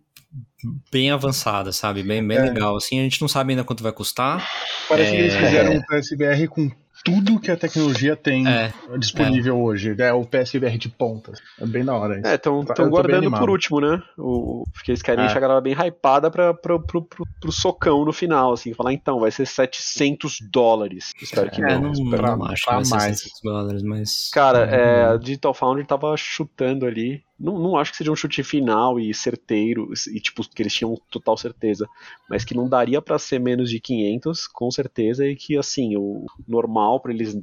bem avançada, sabe? Bem, bem é. legal. Assim, a gente não sabe ainda quanto vai custar. Parece é... que eles é. fizeram um PSVR com tudo que a tecnologia tem é, disponível é. hoje. É o PSVR de ponta. É bem na hora. Isso. É, estão guardando por último, né? O, porque eles querem é. deixar a galera bem hypada pra, pra, pro, pro, pro, socão no final, assim. Falar, então, vai ser 700 dólares. Espero que é, não. Não, não acho que vai ser mais. 700 dólares, mas... Cara, é, a Digital Foundry tava chutando ali não, não acho que seja um chute final e certeiro, e tipo, que eles tinham total certeza, mas que não daria para ser menos de 500, com certeza, e que assim, o normal para eles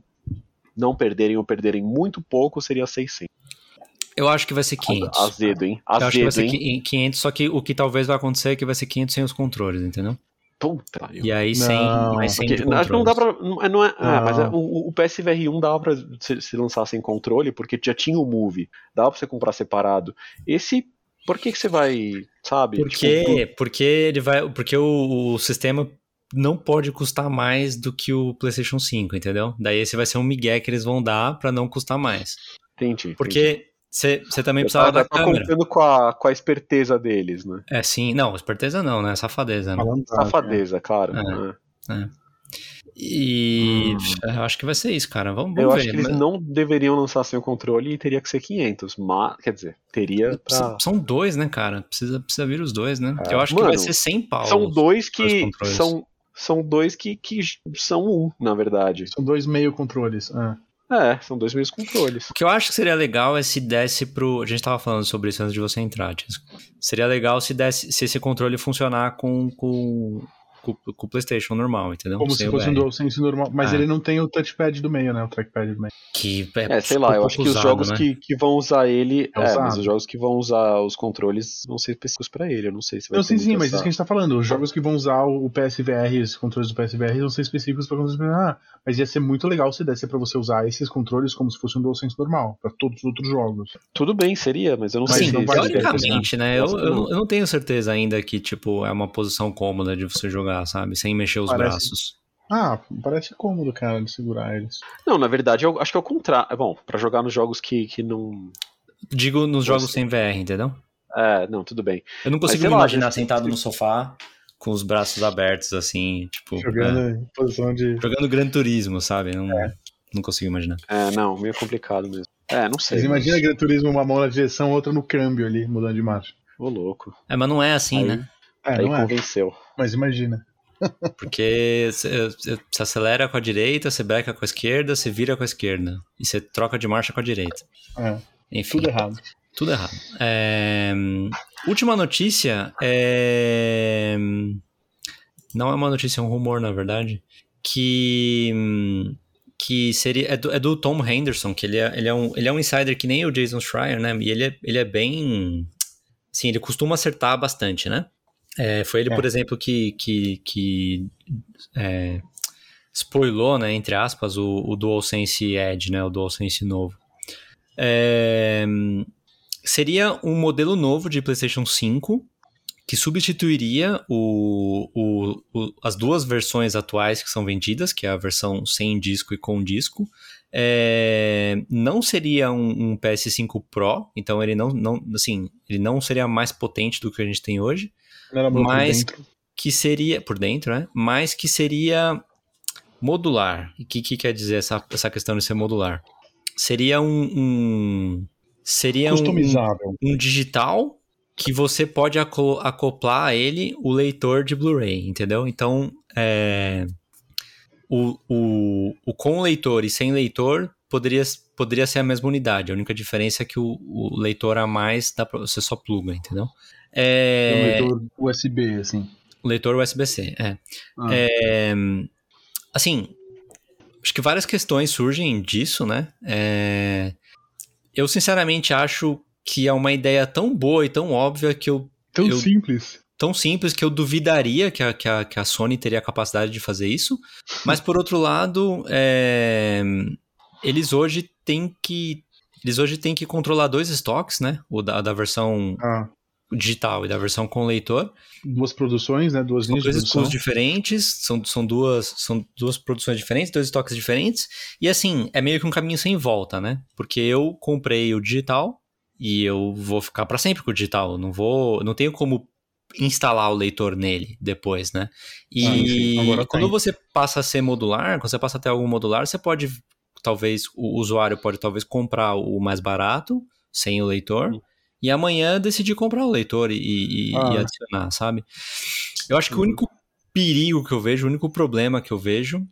não perderem ou perderem muito pouco seria 600. Eu acho que vai ser 500. Azedo, hein? Azedo, Eu acho que vai ser hein? 500, só que o que talvez vai acontecer é que vai ser 500 sem os controles, entendeu? Puta, e aí sem mais sem porque, acho que não dá pra. Não, não é, ah, mas é, o, o PSVR 1 dava pra se, se, lançar sem controle, porque já tinha o Move. Dava pra você comprar separado. Esse. Por que, que você vai. Sabe? Porque, tipo, porque ele vai. Porque o, o sistema não pode custar mais do que o PlayStation 5, entendeu? Daí esse vai ser um migué que eles vão dar para não custar mais. Entendi. Porque entendi. Você também precisava da tá câmera. contando com a, com a esperteza deles, né? É, sim. Não, esperteza não, né? Safadeza. Né? Safadeza, claro. É, é. é. E hum. acho que vai ser isso, cara. Vamos, vamos Eu ver. acho que eles não deveriam lançar sem o controle e teria que ser 500. Mas, quer dizer, teria pra... São dois, né, cara? Precisa, precisa vir os dois, né? É. Eu acho Mano, que vai ser 100 pau. São dois que são, são dois que, que são um, na verdade. São dois meio controles. É. É, são dois mesmos controles. O que eu acho que seria legal é se desse pro. A gente tava falando sobre isso antes de você entrar, Tisco. Seria legal se desse se esse controle funcionar com, com com, com o PlayStation normal, entendeu? Como Sem se fosse um DualSense normal, mas é. ele não tem o touchpad do meio, né? O trackpad do meio. Que é, é sei lá, eu acho que usado, os jogos né? que, que vão usar ele. É, é mas os jogos que vão usar os controles vão ser específicos pra ele. Eu não sei se vai Não, sim, sim, mas isso que a gente tá falando. Os jogos que vão usar o PSVR, os controles do PSVR, vão ser específicos pra controles. Ah, mas ia ser muito legal se desse pra você usar esses controles como se fosse um DualSense normal, pra todos os outros jogos. Tudo bem, seria, mas eu não mas sei. Sim, teoricamente, né? Eu, eu, eu não tenho certeza ainda que, tipo, é uma posição cômoda de você jogar, sabe? Sem mexer os parece... braços. Ah, parece cômodo, cara, de segurar eles. Não, na verdade, eu acho que é o contrário. É bom, para jogar nos jogos que, que não. Digo nos jogos sem VR, entendeu? É, não, tudo bem. Eu não consigo Mas, me lá, imaginar sentado no sofá com os braços abertos, assim, tipo. Jogando é, em posição de. Jogando Gran Turismo, sabe? Não, é. não consigo imaginar. É, não, meio complicado mesmo. É, não sei. Mas imagina Gran Turismo, uma mão na direção, outra no câmbio ali, mudando de marcha. Ô, louco. É, mas não é assim, Aí... né? É, Aí não é. convenceu. É. Mas imagina. Porque você acelera com a direita, você breca com a esquerda, você vira com a esquerda. E você troca de marcha com a direita. É, Enfim. Tudo errado. Tudo errado. É... Última notícia é. Não é uma notícia, é um rumor, na verdade. Que. Que seria. É do, é do Tom Henderson, que ele é, ele, é um, ele é um insider que nem o Jason Schreier, né? E ele é, ele é bem. Assim, ele costuma acertar bastante, né? É, foi ele, é. por exemplo, que, que, que é, spoilou, né, entre aspas, o, o DualSense Edge, né, o DualSense novo. É, seria um modelo novo de PlayStation 5 que substituiria o, o, o, as duas versões atuais que são vendidas, que é a versão sem disco e com disco, É, não seria um, um, PS5 Pro, então ele não, não, assim, ele não seria mais potente do que a gente tem hoje, mas que seria por dentro, né? Mas que seria modular. E o que, que, quer dizer essa, essa questão de ser modular? Seria um, um seria customizável, um, um digital que você pode acoplar a ele o leitor de Blu-ray, entendeu? Então, é, o, o, o com leitor e sem leitor poderia, poderia ser a mesma unidade. A única diferença é que o, o leitor a mais dá pra, você só pluga, entendeu? É, o leitor USB, assim. Leitor USB-C, é. Ah. é. Assim, acho que várias questões surgem disso, né? É, eu sinceramente acho que é uma ideia tão boa e tão óbvia que eu. Tão eu, simples. Tão simples que eu duvidaria que a, que, a, que a Sony teria a capacidade de fazer isso. Mas por outro lado, é, eles hoje têm que. Eles hoje têm que controlar dois estoques, né? O da, da versão ah. Digital e da versão com leitor. Duas produções, né? Duas linhas dois de diferentes, são, são, duas, são duas produções diferentes, dois estoques diferentes. E assim, é meio que um caminho sem volta, né? Porque eu comprei o digital e eu vou ficar para sempre com o digital. Não vou, não tenho como instalar o leitor nele depois, né? E ah, enfim, quando tem. você passa a ser modular, quando você passa a ter algo modular, você pode, talvez, o usuário pode talvez comprar o mais barato, sem o leitor, uhum. E amanhã decidir comprar o leitor e, e, ah. e, adicionar, sabe? Eu acho que uhum. o único perigo que eu vejo, o único problema que eu vejo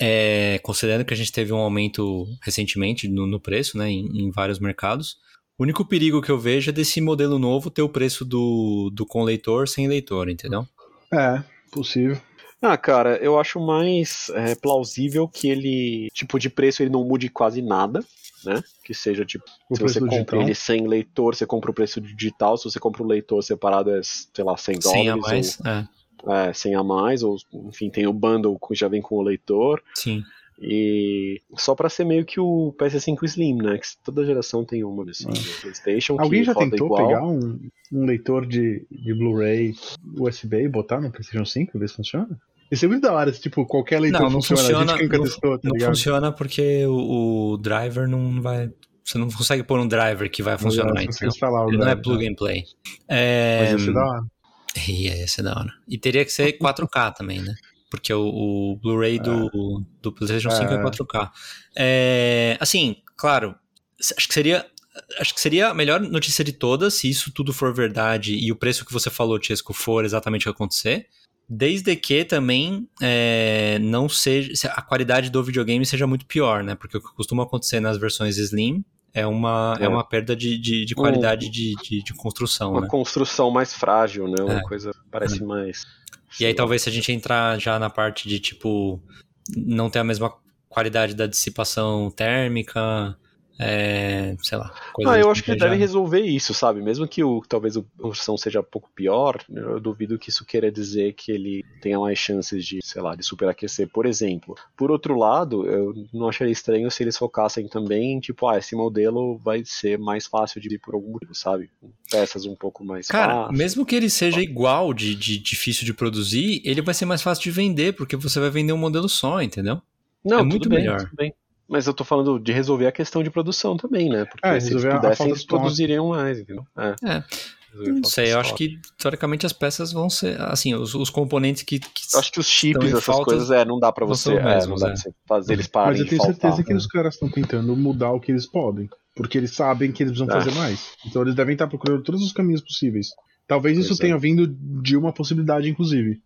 é, considerando que a gente teve um aumento recentemente no, no preço, né, em, em vários mercados, o único perigo que eu vejo é desse modelo novo ter o preço do, do com leitor sem leitor, entendeu? É, possível. Ah, cara, eu acho mais é, plausível que ele, tipo, de preço ele não mude quase nada, né? Que seja, tipo, o se você compra digital. ele sem leitor, você compra o preço digital, se você compra o leitor separado é, sei lá, 100 dólares. 100 a mais, ou, é. é. 100 a mais, ou, enfim, tem o bundle que já vem com o leitor. Sim. E só para ser meio que o PS5 Slim, né? Que toda geração tem uma assim, ah. PlayStation. Alguém já tentou igual. pegar um, um leitor de, de Blu-ray USB e botar no PlayStation 5 ver se funciona? Isso é muito da hora, tipo, qualquer leitor não, não funciona. funciona não, testou, tá não funciona porque o, o, driver não vai. Você não consegue pôr um driver que vai funcionar. Então. Instalar Ele não é plug and play. É... Mas ia ser da hora. Ia ser da hora. E teria que ser 4K também, né? porque o, o Blu-ray do, é. do PlayStation 5 é, é 4K. É, assim, claro, acho que seria acho que seria a melhor notícia de todas se isso tudo for verdade e o preço que você falou, Chesco, for exatamente o que acontecer. Desde que também é, não seja a qualidade do videogame seja muito pior, né? Porque o que costuma acontecer nas versões Slim é uma, é. é uma perda de, de, de qualidade um, de, de, de, construção. Uma né? construção mais frágil, né? Uma é. coisa parece é. mais. E aí talvez se a gente entrar já na parte de tipo não ter a mesma qualidade da dissipação térmica, é, sei lá. Ah, eu acho que já... deve resolver isso, sabe? Mesmo que o talvez a construção seja um pouco pior, eu duvido que isso queira dizer que ele tenha mais chances de, sei lá, de superaquecer, por exemplo. Por outro lado, eu não acharia estranho se eles focassem também, tipo, ah, esse modelo vai ser mais fácil de ir por algum motivo, sabe? Peças um pouco mais Cara, fáceis. mesmo que ele seja igual de, de difícil de produzir, ele vai ser mais fácil de vender, porque você vai vender um modelo só, entendeu? Não, é muito bem, melhor. Tudo bem. Mas eu tô falando de resolver a questão de produção também, né? Porque é, se eles pudessem, eles produziriam mais, entendeu? É. é. Não sei, eu acho que teoricamente as peças vão ser, assim, os, os componentes que, que Eu acho que os chips, essas falta, coisas, é, não dá para você, é, não dá pra você fazer eles pararem Mas eu tenho certeza que né? os caras estão tentando mudar o que eles podem, porque eles sabem que eles precisam é. fazer mais. Então eles devem estar procurando todos os caminhos possíveis. Talvez pois isso tenha é. vindo de uma possibilidade, inclusive.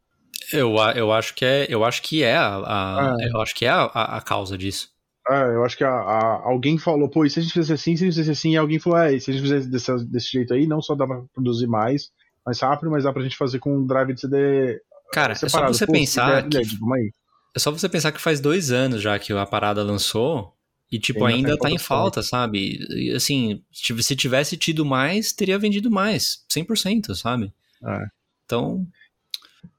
Eu, eu acho que é, eu acho que é a, a é. eu acho que é a, a causa disso. É, eu acho que a, a, alguém falou, pô, e se a gente fizesse assim, se a gente fizesse assim, e alguém falou, é, se a gente fizesse desse, desse jeito aí, não só dá pra produzir mais, mais rápido, mas dá pra gente fazer com um drive de CD Cara, separado. é só você pô, pensar que, É só você pensar que faz dois anos já que a parada lançou e, tipo, ainda, ainda tá em falta, sabe? E, assim, se tivesse tido mais, teria vendido mais, 100%, sabe? É. Então...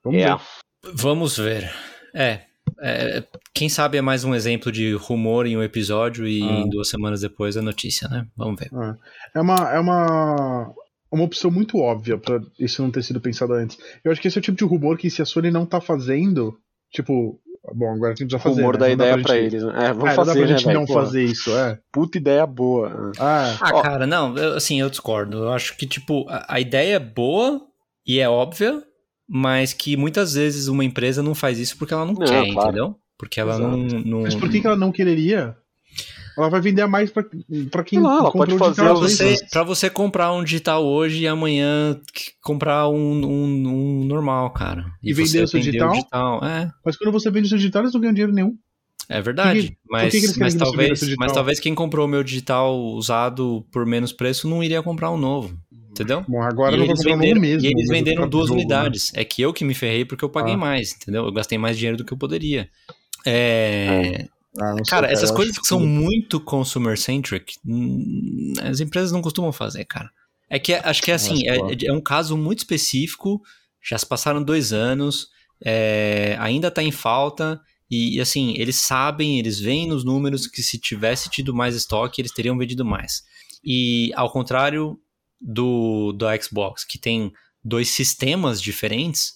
Vamos yeah. ver. Vamos ver. É, é, quem sabe é mais um exemplo de rumor em um episódio e ah. duas semanas depois a notícia, né? Vamos ver. É, é uma, é uma, uma opção muito óbvia para isso não ter sido pensado antes. Eu acho que esse é o tipo de rumor que se a Sony não tá fazendo, tipo, Bom, agora a gente precisa O fazer. rumor né? da Não ideia pra pra gente- eles. Né? É, vamos É, não dá fazer, pra né, gente velho? não Pô, fazer isso, é. Puta ideia boa. Ah, Ah, Ó. cara, não, eu- assim, eu discordo. Eu acho que, tipo, a, a ideia é boa e é óbvia, mas que muitas vezes uma empresa não faz isso porque ela não, Não, quer, claro. entendeu? Porque ela não, não. mas por que, que ela não quereria? Ela vai vender a mais pra, pra quem lá, ela pode o fazer digital, né? você, pra você comprar um digital hoje e amanhã que- comprar um, um, um normal, cara. E vender você o seu vender digital? É, Mas quando você vende o seu digital, eles não ganham dinheiro nenhum. é verdade. Que- por mas, que que mas, talvez, digital? mas talvez quem comprou o meu digital usado por menos preço não iria comprar um novo. Entendeu? Bom, agora e não eles venderam, mesmo. e eles venderam duas jogo, né? unidades. É que eu que me ferrei porque eu paguei Ah. mais, entendeu? Eu gastei mais dinheiro do que eu poderia. É, Ah, não sei, cara, essas coisas que são muito consumer-centric, hum, as empresas não costumam fazer, cara. É que acho que é assim, Acho é, é um caso muito específico, já se passaram dois anos, é, ainda tá em falta, e, e, assim, eles sabem, eles veem nos números que se tivesse tido mais estoque, eles teriam vendido mais. E ao contrário do, do Xbox, que tem dois sistemas diferentes,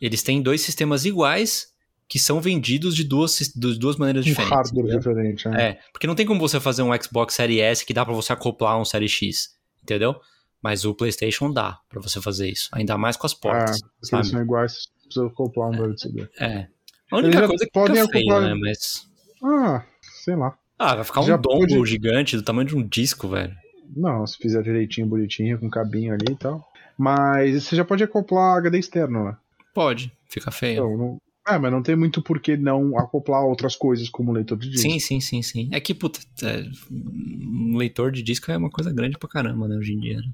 eles têm dois sistemas iguais que são vendidos de duas, de duas maneiras Um diferentes. hardware diferente, né? É, porque não tem como você fazer um Xbox Series S que dá pra você acoplar um Series X, entendeu? Mas o PlayStation dá pra você fazer isso, ainda mais com as portas, Ah, porque sabe? eles são iguais, você precisa acoplar um do LCD. É. A Eles única já coisa é que podem fica feio, acoplar- né? Mas. Ah, sei lá. Ah, vai ficar um Já dongle pode- gigante do tamanho de um disco, velho. Não, se fizer direitinho, bonitinho, com cabinho ali e tal. Mas você já pode acoplar HD externo, né? Pode, fica feio. Então, não... É, mas não tem muito por que não acoplar outras coisas como leitor de disco. Sim, sim, sim, sim. É que, puta, é, um leitor de disco é uma coisa grande pra caramba, né, hoje em dia. né?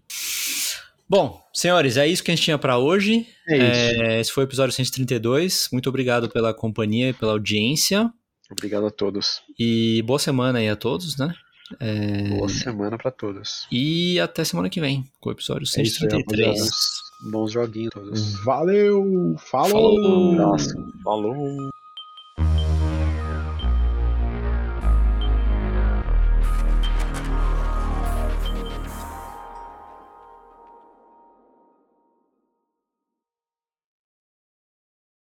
Bom, senhores, é isso que a gente tinha pra hoje. É isso. É, esse foi o episódio 132. Muito obrigado pela companhia e pela audiência. Obrigado a todos. E boa semana aí a todos, né? É, Boa semana pra todos. E até semana que vem, com o episódio É isso aí, 133. rapaziada. Bons joguinhos todos. Valeu! Falou! Falou! Um abraço. Falou.